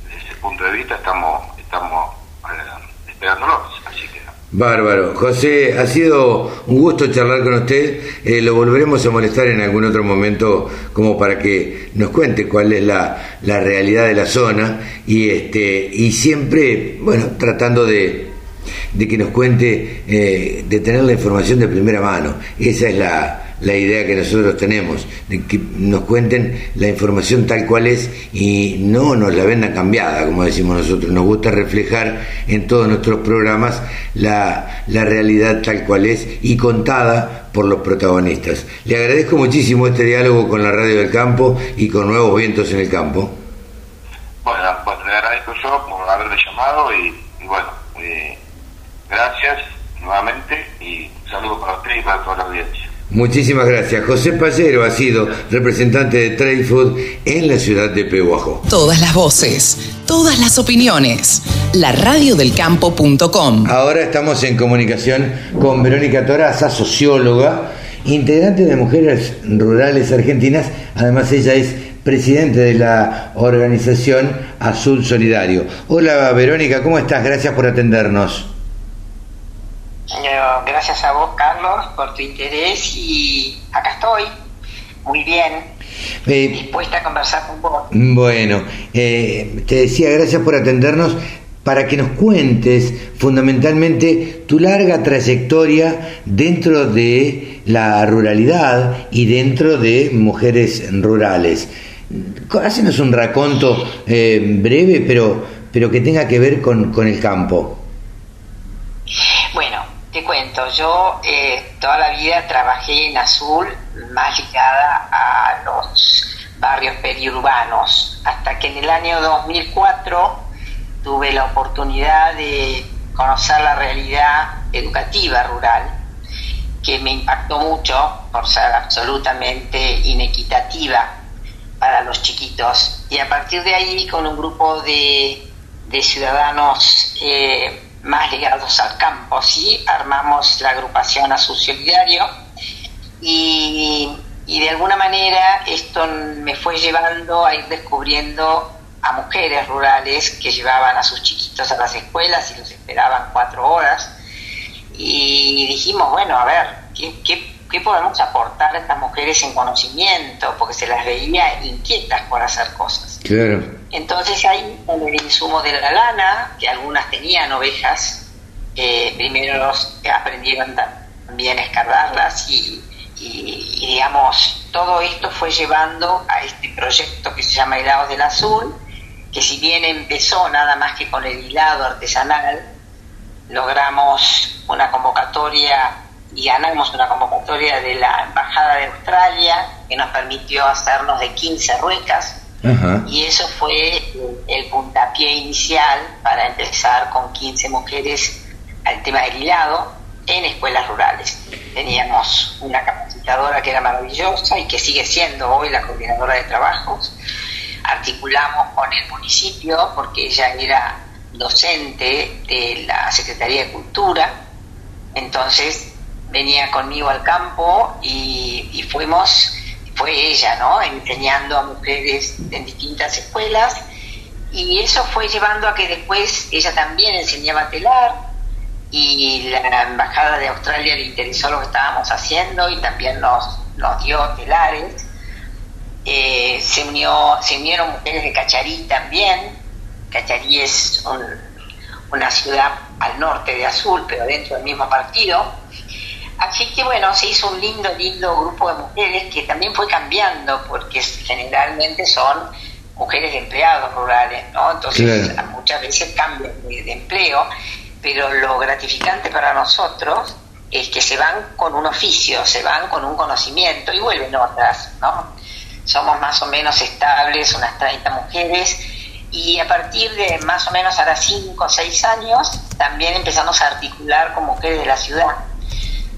desde ese punto de vista estamos estamos eh, esperándolos, así que Bárbaro. José, ha sido un gusto charlar con usted. lo volveremos a molestar en algún otro momento como para que nos cuente cuál es la, la realidad de la zona y este y siempre, bueno, tratando de, de que nos cuente, eh, de tener la información de primera mano. Esa es la, la idea que nosotros tenemos, de que nos cuenten la información tal cual es y no nos la vendan cambiada, como decimos nosotros. Nos gusta reflejar en todos nuestros programas la, la realidad tal cual es y contada por los protagonistas. Le agradezco muchísimo este diálogo con la Radio del Campo y con Nuevos Vientos en el Campo. Bueno, le agradezco yo por haberme llamado y, Gracias nuevamente y un saludo para usted y para toda la audiencia. Muchísimas gracias. José Pallero ha sido representante de Trade Food en la ciudad de Pehuajó. Todas las voces, todas las opiniones. La radiodelcampo.com. Ahora estamos en comunicación con Verónica Toraza, socióloga, integrante de Mujeres Rurales Argentinas. Además, ella es presidente de la organización Azul Solidario. Hola Verónica, ¿cómo estás? Gracias por atendernos gracias a vos, Carlos, por tu interés y acá estoy, muy bien. Eh, dispuesta a conversar con vos. Bueno, eh, te decía, gracias por atendernos para que nos cuentes fundamentalmente tu larga trayectoria dentro de la ruralidad y dentro de mujeres rurales. Hácenos un raconto eh, breve, pero, pero que tenga que ver con, con el campo. Yo eh, toda la vida trabajé en Azul, más ligada a los barrios periurbanos, hasta que en el año 2004 tuve la oportunidad de conocer la realidad educativa rural, que me impactó mucho por ser absolutamente inequitativa para los chiquitos. Y a partir de ahí, con un grupo de, ciudadanos eh, más ligados al campo, ¿sí? Armamos la agrupación Azul Solidario y, y de alguna manera esto me fue llevando a ir descubriendo a mujeres rurales que llevaban a sus chiquitos a las escuelas y los esperaban cuatro horas y dijimos, bueno, a ver, ¿qué, qué, qué podemos aportar a estas mujeres en conocimiento? Porque se las veía inquietas por hacer cosas. Claro. Entonces ahí con el insumo de la lana, que algunas tenían ovejas, eh, primero aprendieron también a escardarlas y, digamos, todo esto fue llevando a este proyecto que se llama Hilados del Azul, que si bien empezó nada más que con el hilado artesanal, logramos una convocatoria y ganamos una convocatoria de la Embajada de Australia que nos permitió hacernos de 15 ruecas y eso fue el puntapié inicial para empezar con 15 mujeres al tema del hilado en escuelas rurales. Teníamos una capacitadora que era maravillosa y que sigue siendo hoy la coordinadora de trabajos. Articulamos con el municipio porque ella era docente de la Secretaría de Cultura, entonces venía conmigo al campo y fuimos fue ella, ¿no? Enseñando a mujeres en distintas escuelas y eso fue llevando a que después ella también enseñaba a telar y la embajada de Australia le interesó lo que estábamos haciendo y también nos, nos dio telares. Eh, se, unió, se unieron mujeres de Cacharí también. Cacharí es una ciudad al norte de Azul, pero dentro del mismo partido Así que bueno, se hizo un lindo, lindo grupo de mujeres que también fue cambiando porque generalmente son mujeres de empleados rurales, ¿no? Entonces muchas veces cambian de, empleo, pero lo gratificante para nosotros es que se van con un oficio, se van con un conocimiento y vuelven otras, ¿no? Somos más o menos estables, unas 30 mujeres, y a partir de más o menos ahora 5 o 6 años también empezamos a articular con mujeres de la ciudad,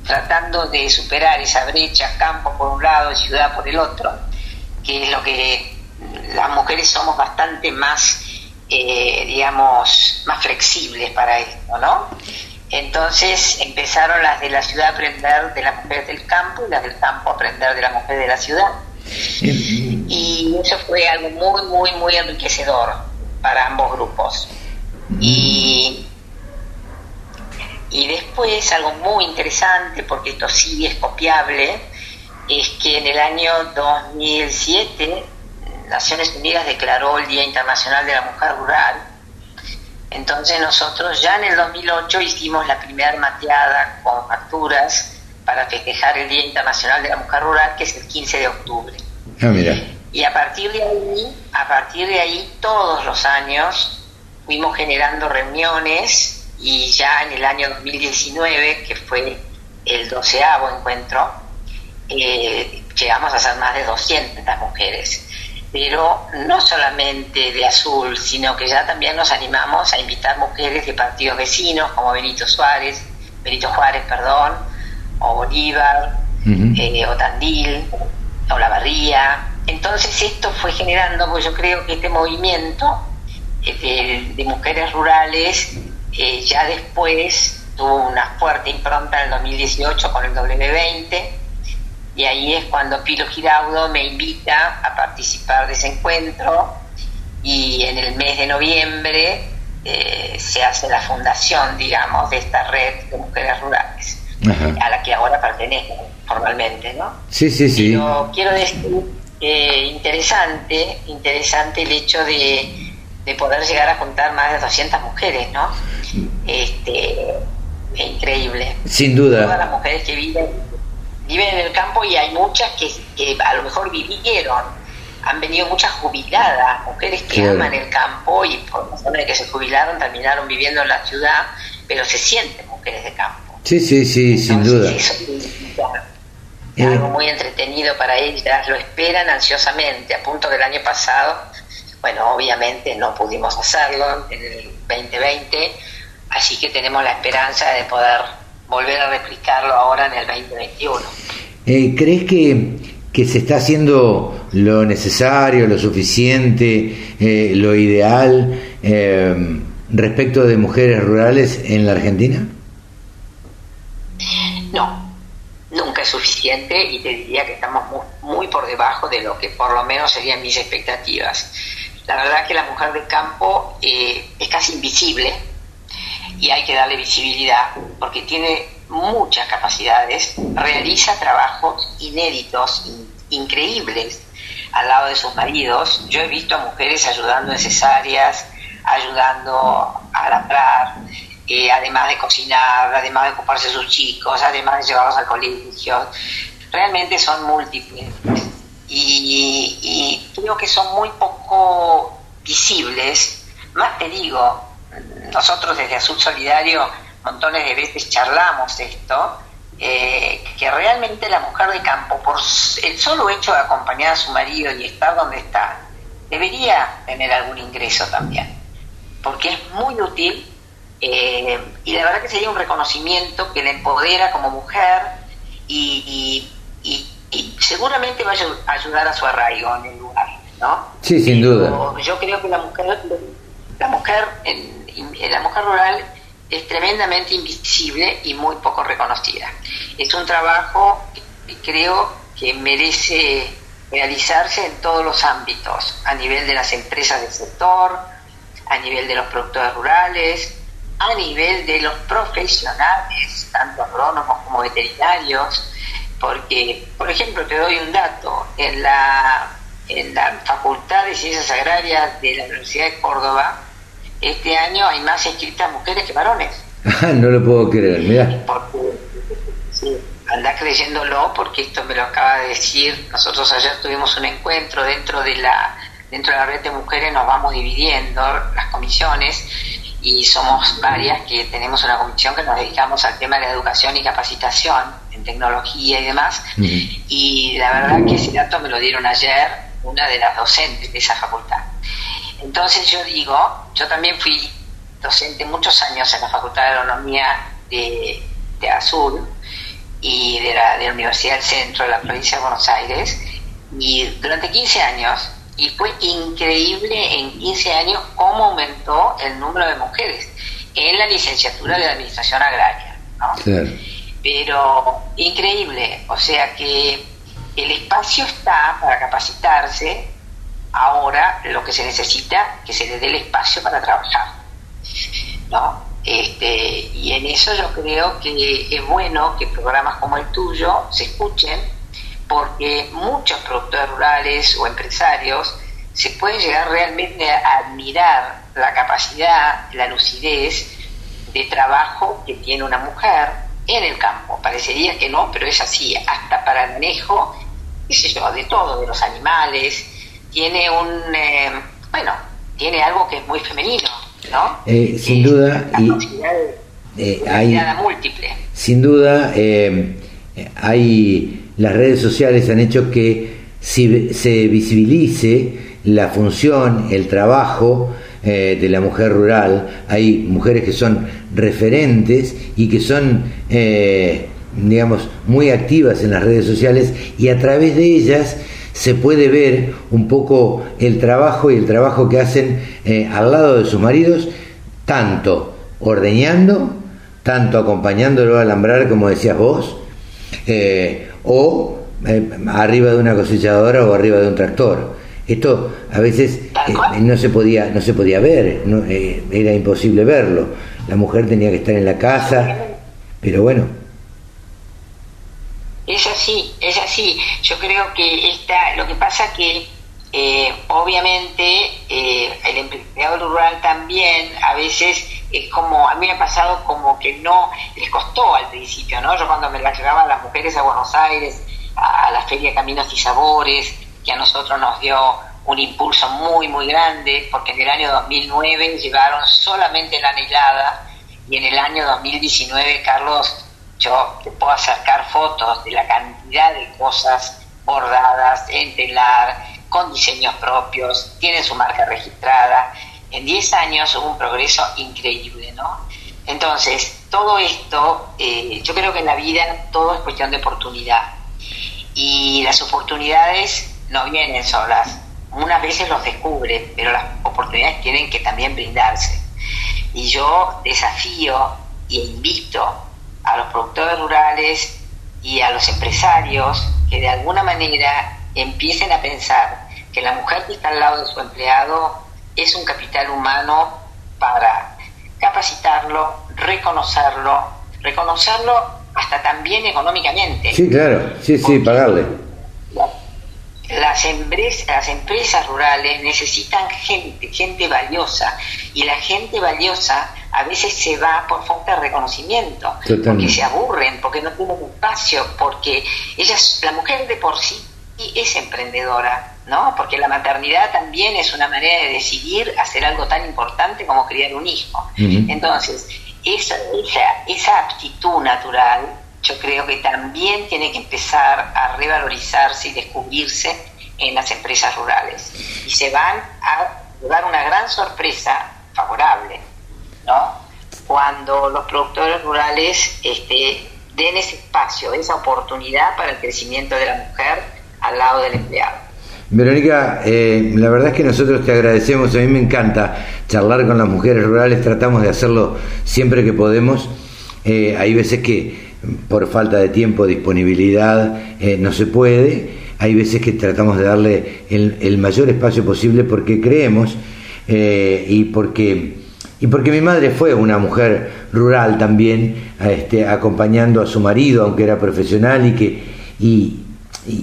tratando de superar esa brecha, campo por un lado y ciudad por el otro, que es lo que las mujeres somos bastante más, eh, digamos, más flexibles para esto, ¿no? Entonces empezaron las de la ciudad a aprender de las mujeres del campo y las del campo a aprender de las mujeres de la ciudad. Y eso fue algo muy, muy, muy enriquecedor para ambos grupos. Y, y después algo muy interesante, porque esto sí es copiable, es que en el año 2007 Naciones Unidas declaró el Día Internacional de la Mujer Rural entonces nosotros ya en el 2008 hicimos la primera mateada con facturas para festejar el Día Internacional de la Mujer Rural, que es el 15 de octubre. Ah, mira. Y a partir de ahí, a partir de ahí, todos los años fuimos generando reuniones y ya en el año 2019, que fue el doceavo encuentro, eh, llegamos a ser más de 200 mujeres pero no solamente de azul, sino que ya también nos animamos a invitar mujeres de partidos vecinos como Benito Suárez, Benito Juárez, perdón, o Bolívar, eh, o Tandil, o La Barría. Entonces esto fue generando, pues yo creo que este movimiento eh, de, mujeres rurales eh, ya después tuvo una fuerte impronta en el 2018 con el W20 y ahí es cuando Pilo Giraudo me invita a participar de ese encuentro y en el mes de noviembre eh, se hace la fundación, digamos, de esta red de mujeres rurales, a la que ahora pertenezco formalmente, ¿no? Sí, sí, sí. Pero quiero decir, eh, interesante, interesante el hecho de, de poder llegar a juntar más de 200 mujeres, ¿no? Este, es increíble. Sin duda. Todas las mujeres que viven viven en el campo y hay muchas que, a lo mejor vivieron, han venido muchas jubiladas, mujeres que aman el campo y por razón de que se jubilaron terminaron viviendo en la ciudad, pero se sienten mujeres de campo. Sí, sí, sí, sin duda. es eh. algo muy entretenido para ellas, lo esperan ansiosamente, a punto del año pasado, bueno, obviamente no pudimos hacerlo en el 2020, así que tenemos la esperanza de poder volver a replicarlo ahora en el 2021. Eh, ¿Crees que, se está haciendo lo necesario, lo suficiente, eh, lo ideal eh, respecto de mujeres rurales en la Argentina? No, nunca es suficiente y te diría que estamos muy, muy por debajo de lo que por lo menos serían mis expectativas. La verdad que la mujer de campo es casi invisible y hay que darle visibilidad porque tiene muchas capacidades, realiza trabajos inéditos, increíbles al lado de sus maridos. Yo he visto a mujeres ayudando en cesáreas, ayudando a labrar, eh, además de cocinar, además de ocuparse de sus chicos, además de llevarlos al colegio. Realmente son múltiples y, y creo que son muy poco visibles. Más te digo, nosotros desde Azul Solidario montones de veces charlamos esto, eh, que realmente la mujer de campo, por el solo hecho de acompañar a su marido y estar donde está, debería tener algún ingreso también, porque es muy útil eh, y la verdad que sería un reconocimiento que le empodera como mujer y, seguramente va a ayudar a su arraigo en el lugar, ¿no? Sí, sin duda. Yo creo que la mujer, la mujer en, la mujer rural es tremendamente invisible y muy poco reconocida. Es un trabajo que creo que merece realizarse en todos los ámbitos, a nivel de las empresas del sector, a nivel de los productores rurales, a nivel de los profesionales, tanto agrónomos como veterinarios, porque, por ejemplo, te doy un dato, en la, en la Facultad de Ciencias Agrarias de la Universidad de Córdoba, este año hay más inscritas mujeres que varones. no lo puedo creer, mira. Sí, anda creyéndolo porque esto me lo acaba de decir. Nosotros ayer tuvimos un encuentro dentro de la dentro de la red de mujeres, nos vamos dividiendo las comisiones y somos varias que tenemos una comisión que nos dedicamos al tema de la educación y capacitación en tecnología y demás. Y la verdad que ese dato me lo dieron ayer una de las docentes de esa facultad. Entonces yo digo, yo también fui docente muchos años en la Facultad de Agronomía de, de Azul y de la, de la Universidad del Centro de la provincia de Buenos Aires, y durante 15 años y fue increíble en 15 años cómo aumentó el número de mujeres en la licenciatura de Administración Agraria. Pero increíble, o sea que el espacio está para capacitarse, ahora lo que se necesita que se le dé el espacio para trabajar. ¿no? Este, y en eso yo creo que es bueno que programas como el tuyo se escuchen porque muchos productores rurales o empresarios se pueden llegar realmente a admirar la capacidad, la lucidez de trabajo que tiene una mujer en el campo. Parecería que no, pero es así, hasta para el manejo, qué sé yo, de todo, de los animales, tiene un, eh, bueno, tiene algo que es muy femenino, ¿no? Eh, sin duda, y eh, hay, múltiple. Sin duda, hay las redes sociales han hecho que se visibilice la función, el trabajo eh, de la mujer rural. Hay mujeres que son referentes y que son, eh, digamos, muy activas en las redes sociales y a través de ellas se puede ver un poco el trabajo y el trabajo que hacen eh, al lado de sus maridos, tanto ordeñando, tanto acompañándolo a alambrar, como decías vos, o eh, arriba de una cosechadora o arriba de un tractor. Esto a veces eh, no se podía no se podía ver, eh, era imposible verlo. La mujer tenía que estar en la casa, pero bueno. Es así, es así. Yo creo que está, lo que pasa que obviamente el empleado rural también a veces es como, a mí me ha pasado como que no, les costó al principio, ¿no? Yo cuando me la llevaban las mujeres a Buenos Aires, a, la Feria Caminos y Sabores, que a nosotros nos dio un impulso muy, muy grande, porque en el año 2009 llegaron solamente la anhelada y en el año 2019, Carlos, yo te puedo acercar fotos de la cantidad de cosas bordadas en telar, con diseños propios, tienen su marca registrada en 10 años hubo un progreso increíble, ¿no? Entonces, todo esto, eh, yo creo que en la vida todo es cuestión de oportunidad. Y las oportunidades no vienen solas. Unas veces los descubren, pero las oportunidades tienen que también brindarse. Y yo desafío e invito a los productores rurales y a los empresarios que de alguna manera empiecen a pensar que la mujer que está al lado de su empleado es un capital humano para capacitarlo, reconocerlo, reconocerlo hasta también económicamente. Sí, claro, sí, sí, pagarle. Las empresas, las empresas rurales necesitan gente, gente valiosa, y la gente valiosa a veces se va por falta de reconocimiento, porque se aburren, porque no tienen espacio, porque ellas, la mujer de por sí es emprendedora, ¿no? Porque la maternidad también es una manera de decidir hacer algo tan importante como criar un hijo. Entonces, esa, esa, aptitud natural yo creo que también tiene que empezar a revalorizarse y descubrirse en las empresas rurales. Y se van a dar una gran sorpresa favorable, ¿no? Cuando los productores rurales este, den ese espacio, esa oportunidad para el crecimiento de la mujer al lado del empleado. Verónica, eh, la verdad es que nosotros te agradecemos, a mí me encanta charlar con las mujeres rurales, tratamos de hacerlo siempre que podemos. Eh, hay veces que por falta de tiempo, disponibilidad, eh, no se puede. Hay veces que tratamos de darle el, mayor espacio posible porque creemos y porque y porque mi madre fue una mujer rural también, este, acompañando a su marido, aunque era profesional y que y,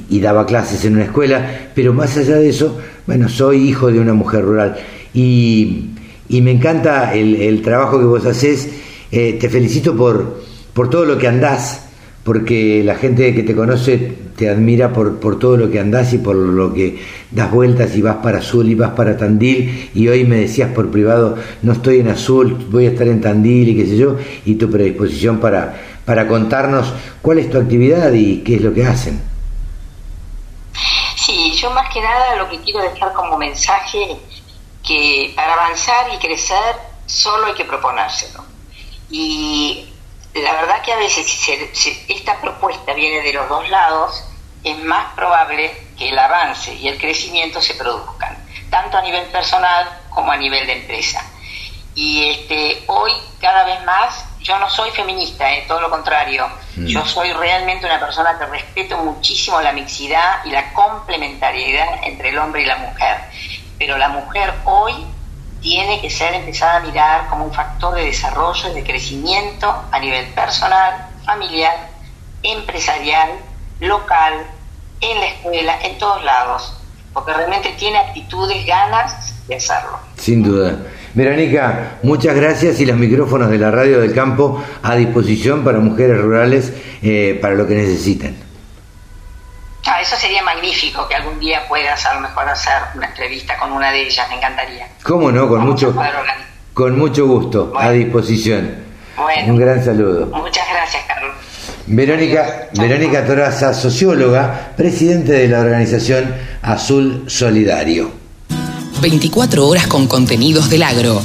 y, daba clases en una escuela, pero más allá de eso, bueno, soy hijo de una mujer rural. Y, me encanta el, trabajo que vos haces, eh, te felicito por, por todo lo que andás, porque la gente que te conoce te admira por, por todo lo que andás y por lo que das vueltas y vas para Azul y vas para Tandil y hoy me decías por privado, no estoy en Azul, voy a estar en Tandil y qué sé yo, y tu predisposición para, para contarnos cuál es tu actividad y qué es lo que hacen. Sí, yo más que nada lo que quiero dejar como mensaje que para avanzar y crecer solo hay que proponérselo. Y la verdad que a veces si, esta propuesta viene de los dos lados, es más probable que el avance y el crecimiento se produzcan, tanto a nivel personal como a nivel de empresa. Y este, hoy cada vez más yo no soy feminista, eh, todo lo contrario, mm. yo soy realmente una persona que respeto muchísimo la mixidad y la complementariedad entre el hombre y la mujer, pero la mujer hoy tiene que ser empezada a mirar como un factor de desarrollo y de crecimiento a nivel personal, familiar, empresarial, local, en la escuela, en todos lados, porque realmente tiene actitudes, ganas de hacerlo. Sin duda. Verónica, muchas gracias y los micrófonos de la radio del campo a disposición para mujeres rurales eh, para lo que necesiten. Ah, eso sería magnífico que algún día puedas a lo mejor hacer una entrevista con una de ellas, me encantaría. ¿Cómo no? Con, mucho, con mucho gusto, a disposición. Bueno, Un gran saludo. Muchas gracias, Carlos. Verónica, Verónica Toraza, socióloga, presidente de la organización Azul Solidario. 24 horas con contenidos del agro.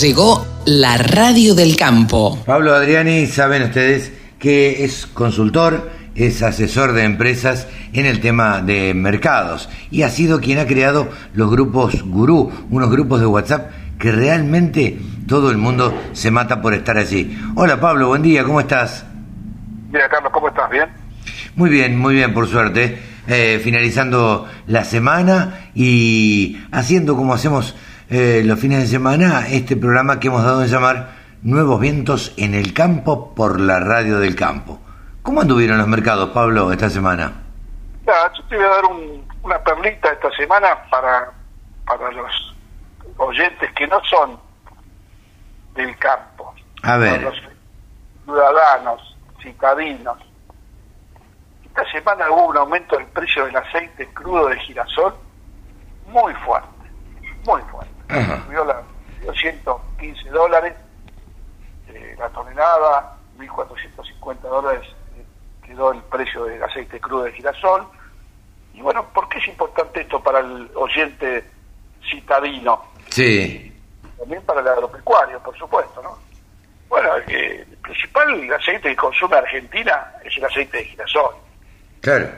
Llegó la radio del campo. Pablo Adriani, saben ustedes que es consultor es asesor de empresas en el tema de mercados y ha sido quien ha creado los grupos gurú, unos grupos de WhatsApp que realmente todo el mundo se mata por estar allí. Hola Pablo, buen día, ¿cómo estás? Mira Carlos, ¿cómo estás? ¿Bien? Muy bien, muy bien, por suerte. Eh, finalizando la semana y haciendo como hacemos eh, los fines de semana este programa que hemos dado en llamar Nuevos Vientos en el Campo por la Radio del Campo. ¿Cómo anduvieron los mercados, Pablo, esta semana? yo te voy a dar una perlita esta semana para, para los oyentes que no son del campo. A ver. Los ciudadanos, citadinos. Esta semana hubo un aumento del precio del aceite crudo de girasol muy fuerte, muy fuerte. Subió a 215 dólares eh, la tonelada, 1.450 dólares quedó el precio del aceite crudo de girasol. Y bueno, ¿por qué es importante esto para el oyente citadino? Sí. También para el agropecuario, por supuesto, ¿no? Bueno, el principal aceite que consume Argentina es el aceite de girasol. Claro.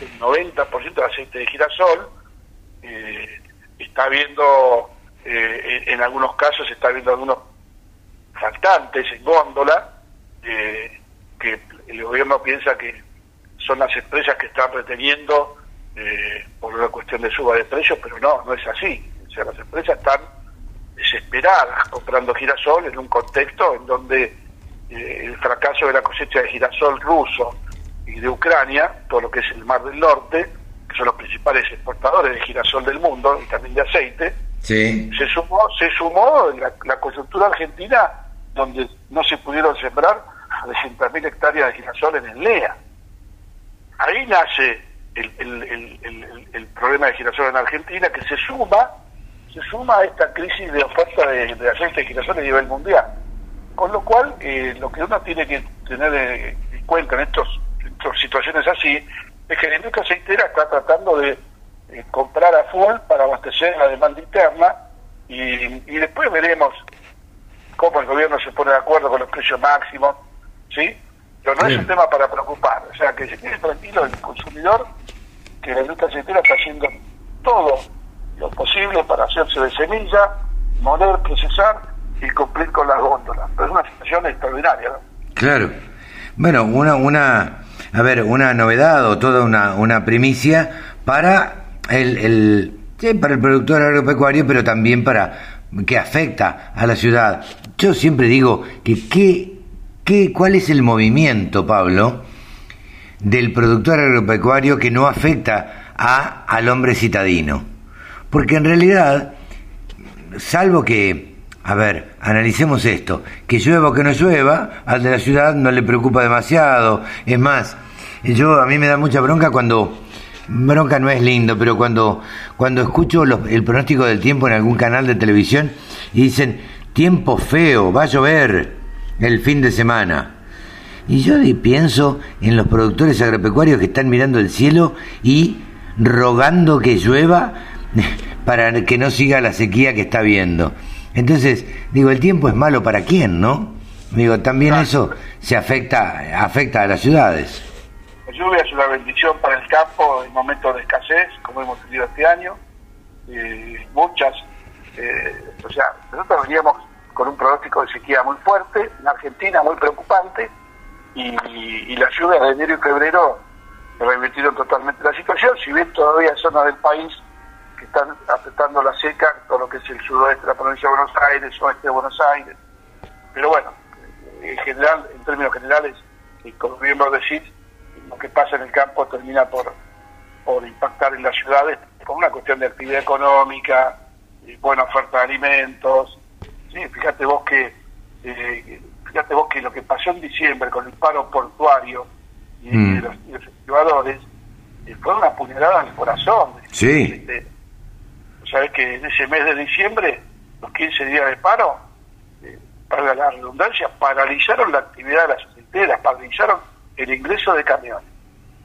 El 90% del aceite de girasol eh, está viendo, eh, en, algunos casos, está viendo algunos faltantes en góndola eh, que el gobierno piensa que son las empresas que están reteniendo eh, por una cuestión de suba de precios, pero no, no es así. O sea, las empresas están desesperadas comprando girasol en un contexto en donde eh, el fracaso de la cosecha de girasol ruso y de Ucrania, todo lo que es el Mar del Norte, que son los principales exportadores de girasol del mundo y también de aceite, se sumó, se sumó la, la coyuntura argentina donde no se pudieron sembrar de 100.000 hectáreas de girasol en el LEA. Ahí nace el, el, problema de girasol en Argentina, que se suma se suma a esta crisis de oferta de, de aceite de girasol a nivel mundial. Con lo cual, eh, lo que uno tiene que tener eh, en cuenta en estos, estas situaciones así, es que la industria aceitera está tratando de eh, comprar a full para abastecer la demanda interna y, y después veremos cómo el gobierno se pone de acuerdo con los precios máximos ¿sí? Pero no es un tema para preocupar, o sea, que se quede tranquilo el consumidor, que la industria aceitera está haciendo todo lo posible para hacerse de semilla, moler, procesar y cumplir con las góndolas. Pero es una situación extraordinaria, ¿no? Claro. Bueno, una, una, a ver, una novedad o toda una, una primicia para el, el, sí, para el productor agropecuario, pero también para que afecta a la ciudad. Yo siempre digo que qué ¿Qué, ¿Cuál es el movimiento, Pablo, del productor agropecuario que no afecta a, al hombre citadino? Porque en realidad, salvo que a ver, analicemos esto. Que llueva o que no llueva, al de la ciudad no le preocupa demasiado. Es más, yo a mí me da mucha bronca cuando bronca no es lindo, pero cuando cuando escucho el pronóstico del tiempo en algún canal de televisión y dicen tiempo feo, va a llover el fin de semana. Y yo pienso en los productores agropecuarios que están mirando el cielo y rogando que llueva para que no siga la sequía que está viendo. Entonces, digo, el tiempo es malo para quién, ¿no? Digo, también eso se afecta, afecta a las ciudades. La lluvia es una bendición para el campo en momentos de escasez, como hemos tenido este año. muchas, eh, o sea, nosotros veníamos con un pronóstico de sequía muy fuerte, en Argentina muy preocupante, y, las lluvias de enero y febrero revirtieron totalmente la situación, si bien todavía hay zonas del país que están afectando la seca, todo lo que es el sudoeste de la provincia de Buenos Aires, oeste de Buenos Aires, pero bueno, en general, en términos generales, y como bien vos decís, lo que pasa en el campo termina por, por impactar en las ciudades con una cuestión de actividad económica, buena oferta de alimentos, ¿sí? fíjate vos que eh, fíjate vos que lo que pasó en diciembre con el paro portuario y, mm. los, y eh, fue una puñalada el corazón. Sí. Este, sabés que en ese mes de diciembre, los 15 días de paro, eh, para la redundancia, paralizaron la actividad de las aceiteras, paralizaron el ingreso de camiones.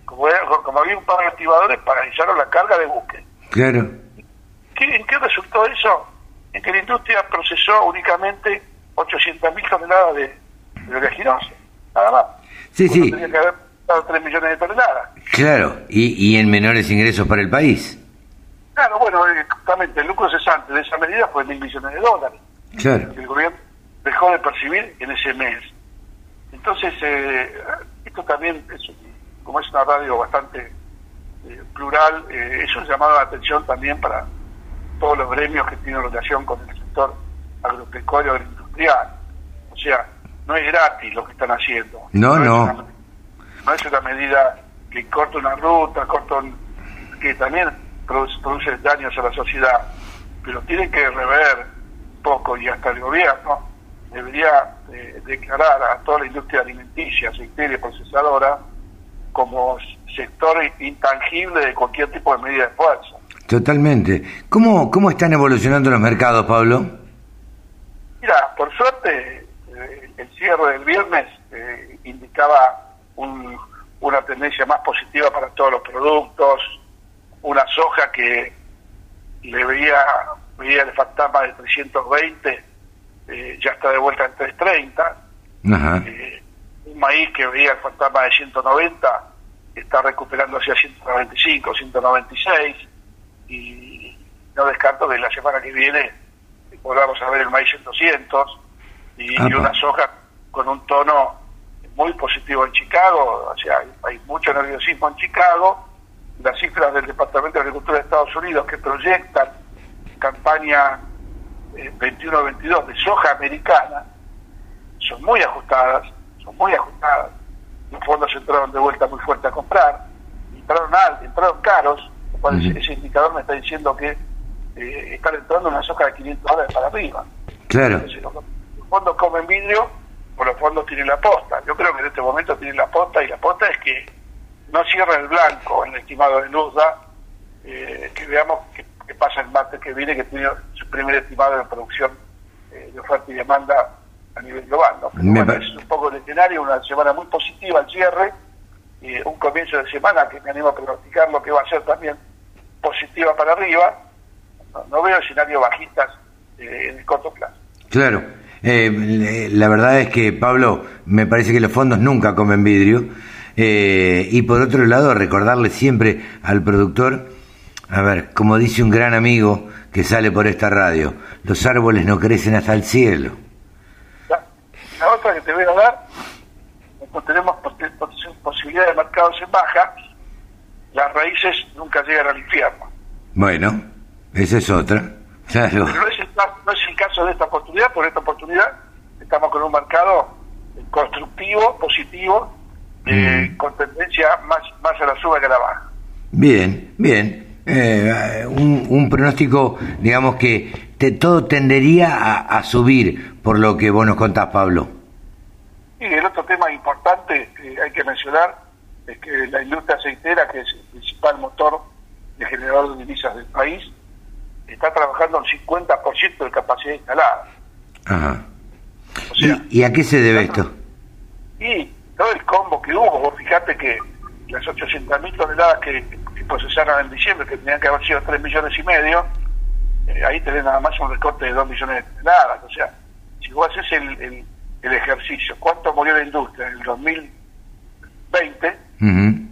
Como, como había un par de activadores, paralizaron la carga de buque. Claro. ¿En qué resultó eso? En que la industria procesó únicamente 800.000 toneladas de, de oleaginosa, nada más. Sí, sí. Tenía que haber dado 3 millones de toneladas. Claro, y, y en menores ingresos para el país. Claro, bueno, eh, justamente el lucro cesante de esa medida fue mil millones de dólares. Claro. Que el gobierno dejó de percibir en ese mes. Entonces, eh, esto también, es, como es una radio bastante eh, plural, eh, eso es llamado la atención también para todos los gremios que tienen relación con el sector agropecuario agroindustrial. O sea, no es gratis lo que están haciendo. No, no. Es una, no es una medida que corta una ruta, corta un, que también produce, produce, daños a la sociedad, pero tiene que rever poco y hasta el gobierno debería eh, declarar a toda la industria alimenticia, aceitera y procesadora como sector intangible de cualquier tipo de medida de fuerza. Totalmente. ¿Cómo, cómo están evolucionando los mercados, Pablo? Mira, por suerte, eh, el cierre del viernes eh, indicaba un, una tendencia más positiva para todos los productos, una soja que le veía, veía el fantasma de 320, eh, ya está de vuelta en 330. Eh, un maíz que veía el fantasma de 190 está recuperando hacia 195, 196 y no descarto que la semana que viene volvamos a ver el maíz en 200 y, y una soja con un tono muy positivo en Chicago, o sea, hay, mucho nerviosismo en Chicago, las cifras del Departamento de Agricultura de Estados Unidos que proyectan campaña 21-22 de soja americana son muy ajustadas, son muy ajustadas. Los fondos entraron de vuelta muy fuerte a comprar, entraron, al, entraron caros, ese indicador me está diciendo que eh, están entrando una soja de 500 dólares para arriba. Claro. los fondos comen vidrio por los fondos tienen la posta. Yo creo que en este momento tienen la posta y la posta es que no cierra el blanco en el estimado de Luzda, eh, que veamos qué, pasa el martes que viene, que tiene su primer estimado de producción eh, de oferta y demanda a nivel global. ¿no? es un poco el escenario, una semana muy positiva al cierre, eh, un comienzo de semana que me animo a pronosticar lo que va a ser también positiva para arriba. No, veo escenarios bajistas en el corto plazo. Claro. Eh, la verdad es que, Pablo, me parece que los fondos nunca comen vidrio. Eh, y por otro lado, recordarle siempre al productor, a ver, como dice un gran amigo que sale por esta radio, los árboles no crecen hasta el cielo. La, otra que te voy a dar, cuando tenemos posibilidad de mercados en baja, las raíces nunca llegan al infierno. Bueno, esa es otra. Claro. Pero no es, el, no es el caso de esta oportunidad, por esta oportunidad estamos con un mercado constructivo, positivo, eh, mm. con tendencia más, más a la suba que a la baja. Bien, bien. Eh, un, un, pronóstico, digamos que todo tendería a, subir, por lo que vos nos contás, Pablo. Y el otro tema importante que hay que mencionar es que la industria aceitera, que es el principal motor de generador de divisas del país, está trabajando al 50% de capacidad instalada. Ajá. ¿Y, a qué se debe esto? Y todo el combo que hubo, vos fijate que las 800.000 toneladas que, procesaron en diciembre, que tenían que haber sido 3 millones y medio, eh, ahí tenés nada más un recorte de 2 millones de toneladas. O sea, si vos haces el, el, ejercicio, ¿cuánto murió la industria en el 2020? Uh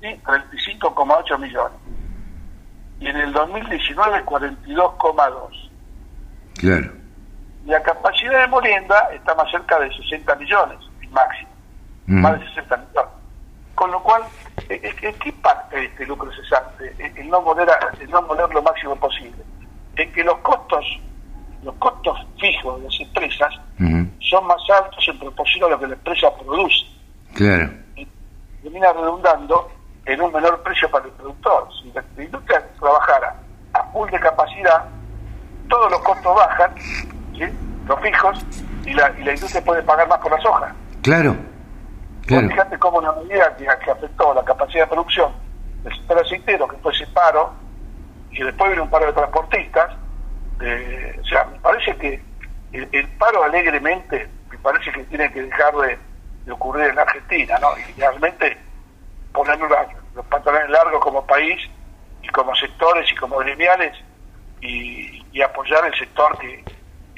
35,8 millones. Y en el 2019, 42,2. Claro. Y la capacidad de molienda está más cerca de 60 millones, máximo. Más de 60 millones. Con lo cual, ¿en qué parte este lucro cesante? El no moler, el no moler lo máximo posible. En que los costos los costos fijos de las empresas son más altos en proporción a lo que la empresa produce. Claro. Termina redundando en un menor precio para el productor. Si la, industria trabajara a full de capacidad, todos los costos bajan, los fijos, y la, y la industria puede pagar más por las hojas. Claro. claro. Fíjate cómo una medida que, afectó la capacidad de producción del sector aceitero, que fue ese paro, y después vino un paro de transportistas, eh, o sea, me parece que el, paro alegremente, me parece que tiene que dejar de, ocurrir en Argentina, ¿no? Y realmente poner los pantalones largos como país y como sectores y como gremiales y, y apoyar el sector que,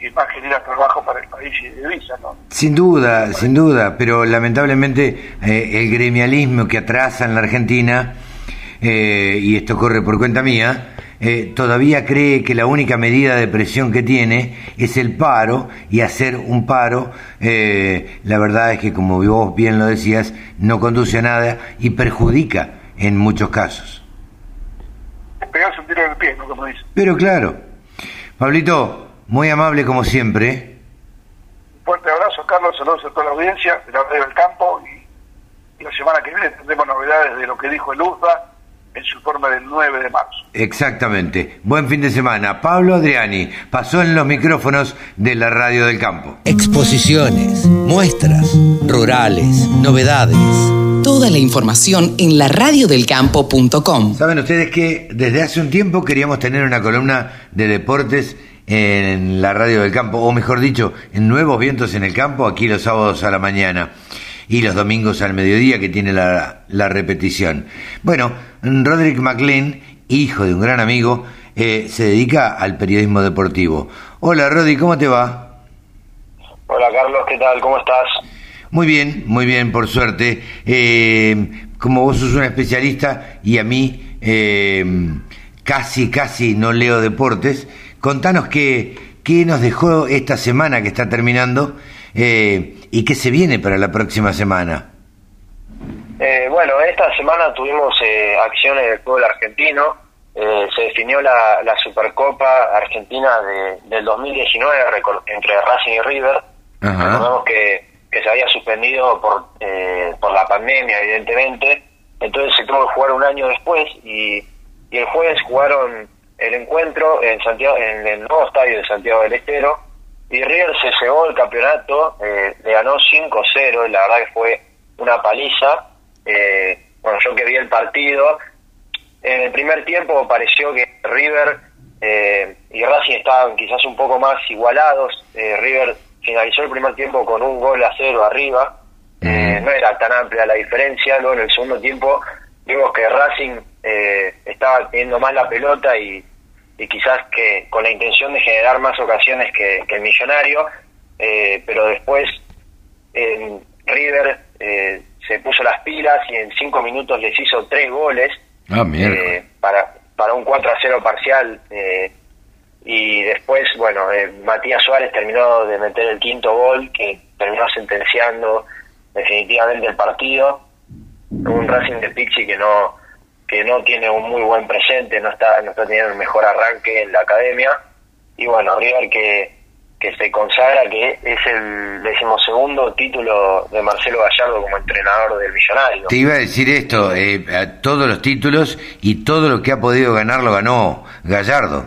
que más genera trabajo para el país y de divisa, ¿no? Sin duda, sin duda, pero lamentablemente eh, el gremialismo que atrasa en la Argentina, eh, y esto corre por cuenta mía, eh, todavía cree que la única medida de presión que tiene es el paro y hacer un paro, eh, la verdad es que como vos bien lo decías, no conduce a nada y perjudica en muchos casos. Pegarse un tiro en el pie, ¿no? Como dice. Pero claro. Pablito, muy amable como siempre. Un fuerte abrazo, Carlos, saludos a toda la audiencia de la Radio del Campo y, la semana que viene tendremos novedades de lo que dijo el USDA en su forma del 9 de marzo. Exactamente. Buen fin de semana. Pablo Adriani pasó en los micrófonos de la Radio del Campo. Exposiciones, muestras, rurales, novedades. Toda la información en laradiodelcampo.com. Saben ustedes que desde hace un tiempo queríamos tener una columna de deportes en la Radio del Campo, o mejor dicho, en Nuevos Vientos en el Campo, aquí los sábados a la mañana y los domingos al mediodía que tiene la, la repetición. Bueno, Roderick McLean, hijo de un gran amigo, eh, se dedica al periodismo deportivo. Hola Roddy, ¿cómo te va? Hola Carlos, ¿qué tal? ¿Cómo estás? Muy bien, muy bien, por suerte. Eh, como vos sos un especialista y a mí eh, casi, casi no leo deportes, contanos qué, qué nos dejó esta semana que está terminando eh, y qué se viene para la próxima semana. Eh, bueno, esta semana tuvimos eh, acciones del fútbol argentino. se definió la, Supercopa Argentina del 2019 entre Racing y River. Recordemos que, que se había suspendido por, por la pandemia, evidentemente. Entonces se tuvo que jugar un año después y, y el jueves jugaron el encuentro en Santiago en el nuevo estadio de Santiago del Estero y River se cebó el campeonato, eh, le ganó 5-0, la verdad que fue una paliza. Eh, bueno, yo que vi el partido, en el primer tiempo pareció que River eh, y Racing estaban quizás un poco más igualados. River finalizó el primer tiempo con un gol a cero arriba, no era tan amplia la diferencia. Luego en el segundo tiempo vimos que Racing estaba teniendo más la pelota y y quizás que con la intención de generar más ocasiones que, el millonario, eh, pero después River eh, se puso las pilas y en cinco minutos les hizo tres goles ah, eh, para, para un 4 a 0 parcial. y después, bueno, Matías Suárez terminó de meter el quinto gol que terminó sentenciando definitivamente el partido. Un Racing de Pixi que no que no tiene un muy buen presente, no está, no está teniendo el mejor arranque en la academia. Y bueno, River que, que se consagra que es el decimosegundo título de Marcelo Gallardo como entrenador del Millonario. Te iba a decir esto, eh, todos los títulos y todo lo que ha podido ganar lo ganó Gallardo.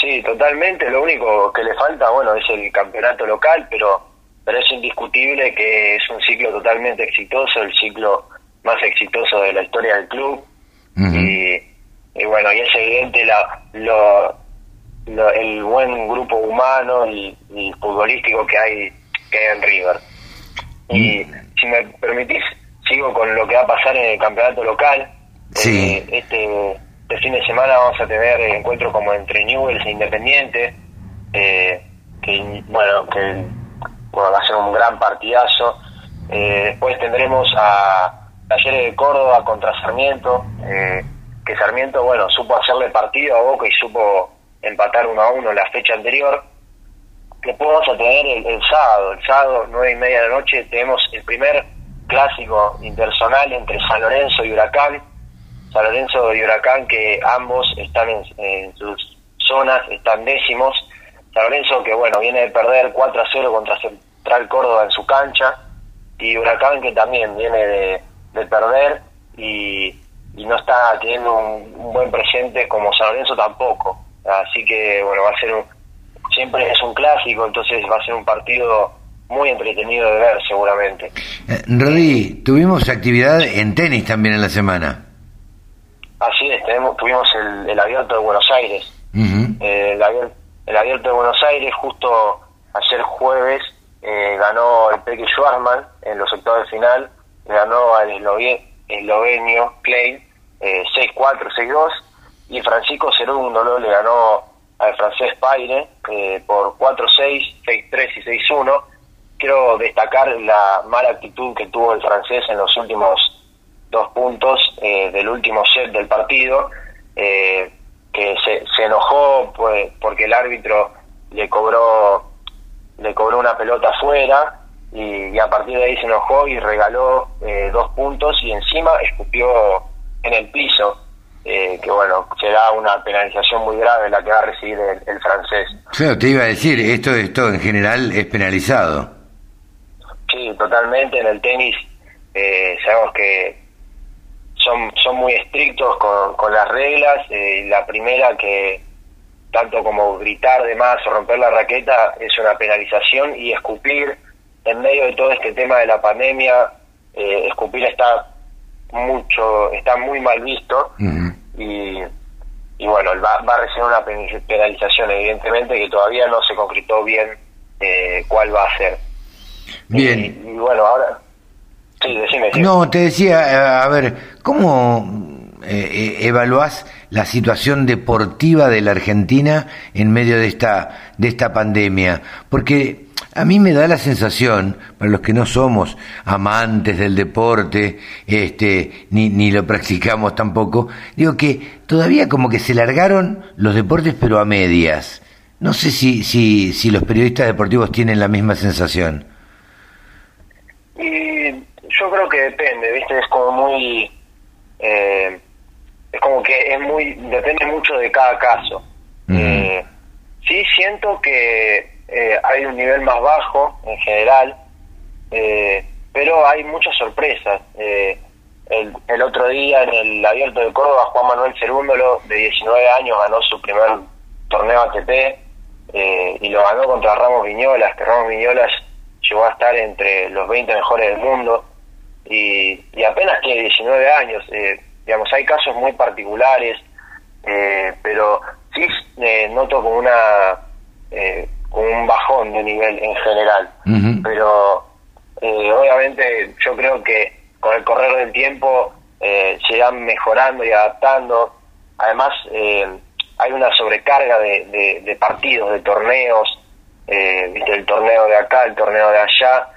Sí, totalmente. Lo único que le falta, bueno, es el campeonato local, pero pero es indiscutible que es un ciclo totalmente exitoso, el ciclo más exitoso de la historia del club. y, y, bueno, y es evidente la, lo, el buen grupo humano y, futbolístico que hay, que hay en River. Y si me permitís, sigo con lo que va a pasar en el campeonato local. Sí. Eh, este, este fin de semana vamos a tener encuentros como entre Newells e Independiente, eh, que bueno, que va a ser un gran partidazo. Eh, después tendremos a Talleres de Córdoba contra Sarmiento, que Sarmiento, bueno, supo hacerle partido a Boca y supo empatar uno a uno la fecha anterior. Después vamos a tener el, sábado, el sábado, nueve y media de la noche, tenemos el primer clásico intersonal entre San Lorenzo y Huracán. San Lorenzo y Huracán que ambos están en, sus zonas, están décimos. San Lorenzo que bueno, viene de perder 4 a 0 contra Central Córdoba en su cancha. Y Huracán que también viene de, perder y, no está teniendo un buen presente como San Lorenzo tampoco. Así que, bueno, va a ser un, siempre es un clásico, entonces va a ser un partido muy entretenido de ver seguramente. Eh, Rodi, tuvimos actividad en tenis también en la semana. Así es, tenemos, tuvimos el, abierto de Buenos Aires. Eh, el, abierto de Buenos Aires, justo ayer jueves, eh, ganó el Peque Schwarzman en los octavos de final, ganó al eslovenio Klein 6-4, 6-2 y Francisco Cerundo le ganó al francés Paire eh, por 4-6, 6-3 y 6-1. Quiero destacar la mala actitud que tuvo el francés en los últimos dos puntos eh, del último set del partido, eh, que se, se enojó pues, porque el árbitro le cobró le cobró una pelota afuera y, a partir de ahí se enojó y regaló dos puntos y encima escupió en el piso eh, que bueno, será una penalización muy grave la que va a recibir el, francés. Claro, te iba a decir, esto, esto en general es penalizado. Sí, totalmente. En el tenis eh, sabemos que son, son muy estrictos con, con las reglas. Eh, la primera que tanto como gritar de más o romper la raqueta es una penalización y escupir en medio de todo este tema de la pandemia, eh, escupir está mucho, está muy mal visto y, y bueno, va, va, a recibir una penalización evidentemente que todavía no se concretó bien eh, cuál va a ser. Bien. Y, bueno, ahora... Sí, decime, No, te decía, eh, a ver, ¿cómo eh, evaluás la situación deportiva de la Argentina en medio de esta, de esta pandemia? Porque a mí me da la sensación, para los que no somos amantes del deporte, este, ni, ni lo practicamos tampoco, digo que todavía como que se largaron los deportes pero a medias. No sé si, si, si los periodistas deportivos tienen la misma sensación. Y yo creo que depende, ¿viste? Es como muy... Eh, es como que es muy... depende mucho de cada caso. Eh, sí siento que eh, hay un nivel más bajo en general, eh, pero hay muchas sorpresas. Eh, el, otro día en el Abierto de Córdoba, Juan Manuel Cerúndolo, de 19 años, ganó su primer torneo ATP y lo ganó contra Ramos Viñolas, que Ramos Viñolas llegó a estar entre los 20 mejores del mundo y, y apenas tiene 19 años. digamos, hay casos muy particulares, pero sí noto como una un bajón de nivel en general. Pero eh, obviamente yo creo que con el correr del tiempo eh, se irán mejorando y adaptando. Además, eh, hay una sobrecarga de, partidos, de torneos, ¿viste? el torneo de acá, el torneo de allá,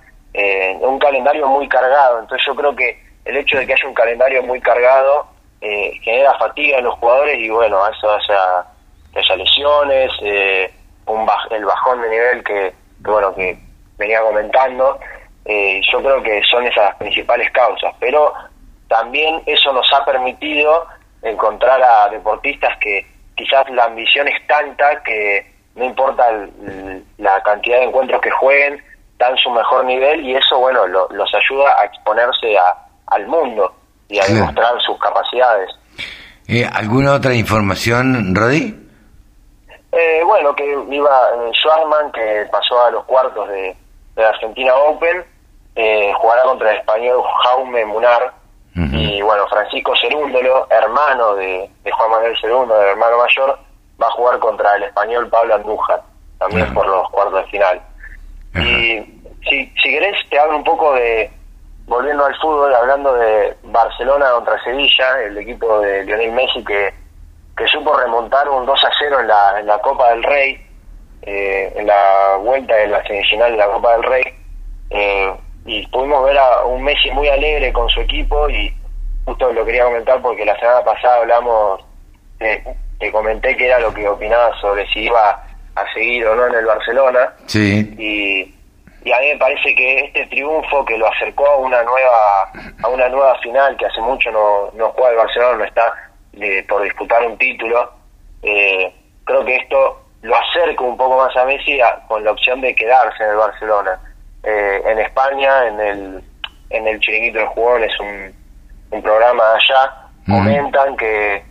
un calendario muy cargado. Entonces yo creo que el hecho de que haya un calendario muy cargado genera fatiga en los jugadores y bueno, eso hace a, haya lesiones, un el bajón de nivel que, bueno que venía comentando eh, yo creo que son esas las principales causas pero también eso nos ha permitido encontrar a deportistas que quizás la ambición es tanta que no importa la cantidad de encuentros que jueguen dan su mejor nivel y eso bueno los ayuda a exponerse a, al mundo y a demostrar sus capacidades eh, ¿Alguna otra información, Rodi? Eh, bueno, que iba eh, Schwarzman, que pasó a los cuartos de, la Argentina Open, eh, jugará contra el español Jaume Munar, y bueno, Francisco Cerúndolo, hermano de, Juan Manuel Cerúndolo, el hermano mayor, va a jugar contra el español Pablo Andújar, también por los cuartos de final. Y si, si querés, te hablo un poco de, volviendo al fútbol, hablando de Barcelona contra Sevilla, el equipo de Lionel Messi que, que supo remontar un 2 a 0 en la, en la Copa del Rey, eh, en la vuelta de la semifinal de la Copa del Rey. Eh, y pudimos ver a un Messi muy alegre con su equipo y justo lo quería comentar porque la semana pasada hablamos, eh, te comenté que era lo que opinaba sobre si iba a seguir o no en el Barcelona. Sí. Y, a mí me parece que este triunfo que lo acercó a una nueva a una nueva final que hace mucho no, no juega el Barcelona, no está eh, por disputar un título, eh, creo que esto lo acerca un poco más a Messi con la opción de quedarse en el Barcelona. Eh, en España, en el en el Chiringuito del Jugón, es un, un programa allá, comentan que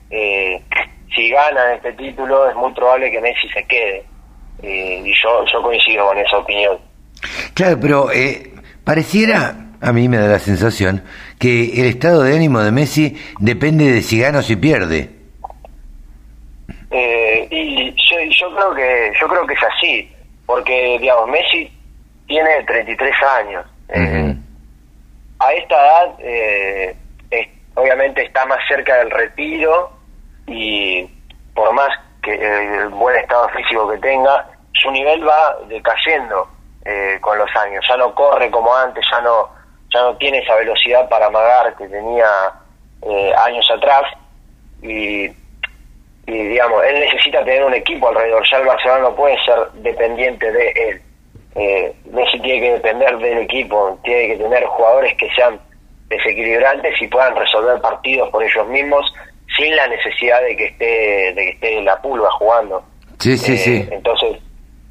si ganan este título es muy probable que Messi se quede. y yo, yo coincido con esa opinión. Claro, pero eh, pareciera, a mí me da la sensación, que el estado de ánimo de Messi depende de si gana o si pierde. Eh, y yo, yo, creo que yo creo que es así, porque digamos Messi tiene 33 años. Eh, a esta edad, obviamente está más cerca del retiro y por más que el buen estado físico que tenga, su nivel va decayendo eh, con los años. Ya no corre como antes, ya no, ya no tiene esa velocidad para amagar que tenía eh, años atrás. Y, digamos, él necesita tener un equipo alrededor. Ya el Barcelona no puede ser dependiente de él. Eh, Messi tiene que depender del equipo, tiene que tener jugadores que sean desequilibrantes y puedan resolver partidos por ellos mismos sin la necesidad de que esté de que esté la pulga jugando. Sí, sí, sí. Entonces,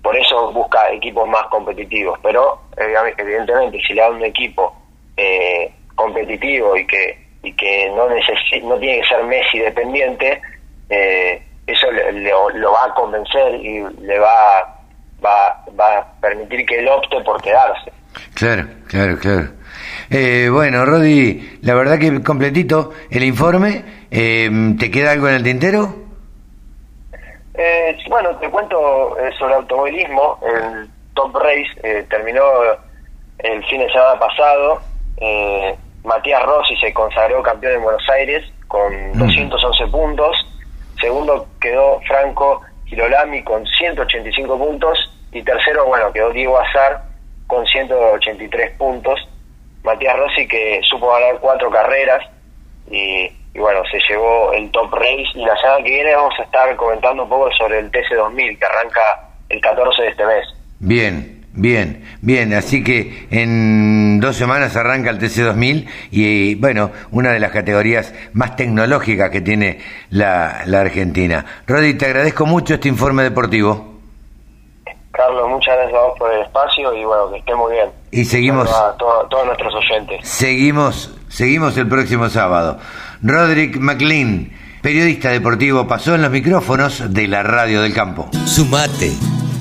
por eso busca equipos más competitivos. Pero evidentemente si le da un equipo eh, competitivo y que y que no no tiene que ser Messi dependiente, eh, eso le, lo va a convencer y le va, va, va a permitir que él opte por quedarse. Claro, claro, claro. Eh, bueno, Rodi, la verdad que completito el informe. ¿Te queda algo en el tintero? Eh, bueno, te cuento eh, sobre automovilismo. El Top Race eh, terminó el fin de semana pasado. Eh, Matías Rossi se consagró campeón en Buenos Aires con 211 puntos. Segundo quedó Franco Girolami con 185 puntos. Y tercero, bueno, quedó Diego Azar con 183 puntos. Matías Rossi que supo ganar cuatro carreras y y bueno, se llevó el Top Race y la semana que viene vamos a estar comentando un poco sobre el TC2000 que arranca el 14 de este mes. Bien, bien, bien, así que en dos semanas arranca el TC2000 y bueno, una de las categorías más tecnológicas que tiene la, la Argentina. Rodi, te agradezco mucho este informe deportivo. Carlos, muchas gracias a vos por el espacio y bueno, que esté muy bien. Y seguimos. A todos nuestros oyentes. Seguimos, seguimos el próximo sábado. Roderick McLean, periodista deportivo, pasó en los micrófonos de la Radio del Campo. Sumate.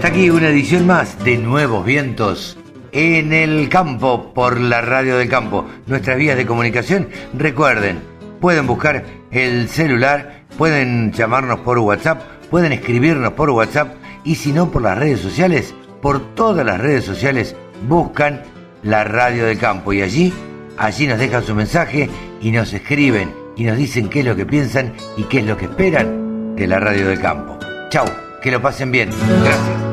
Hasta aquí una edición más de Nuevos Vientos en el campo por la radio del campo. Nuestras vías de comunicación, recuerden, pueden buscar el celular, pueden llamarnos por WhatsApp, pueden escribirnos por WhatsApp y si no por las redes sociales, por todas las redes sociales buscan la radio del campo y allí, allí nos dejan su mensaje y nos escriben y nos dicen qué es lo que piensan y qué es lo que esperan de la radio del campo. Chau. Que lo pasen bien. Gracias.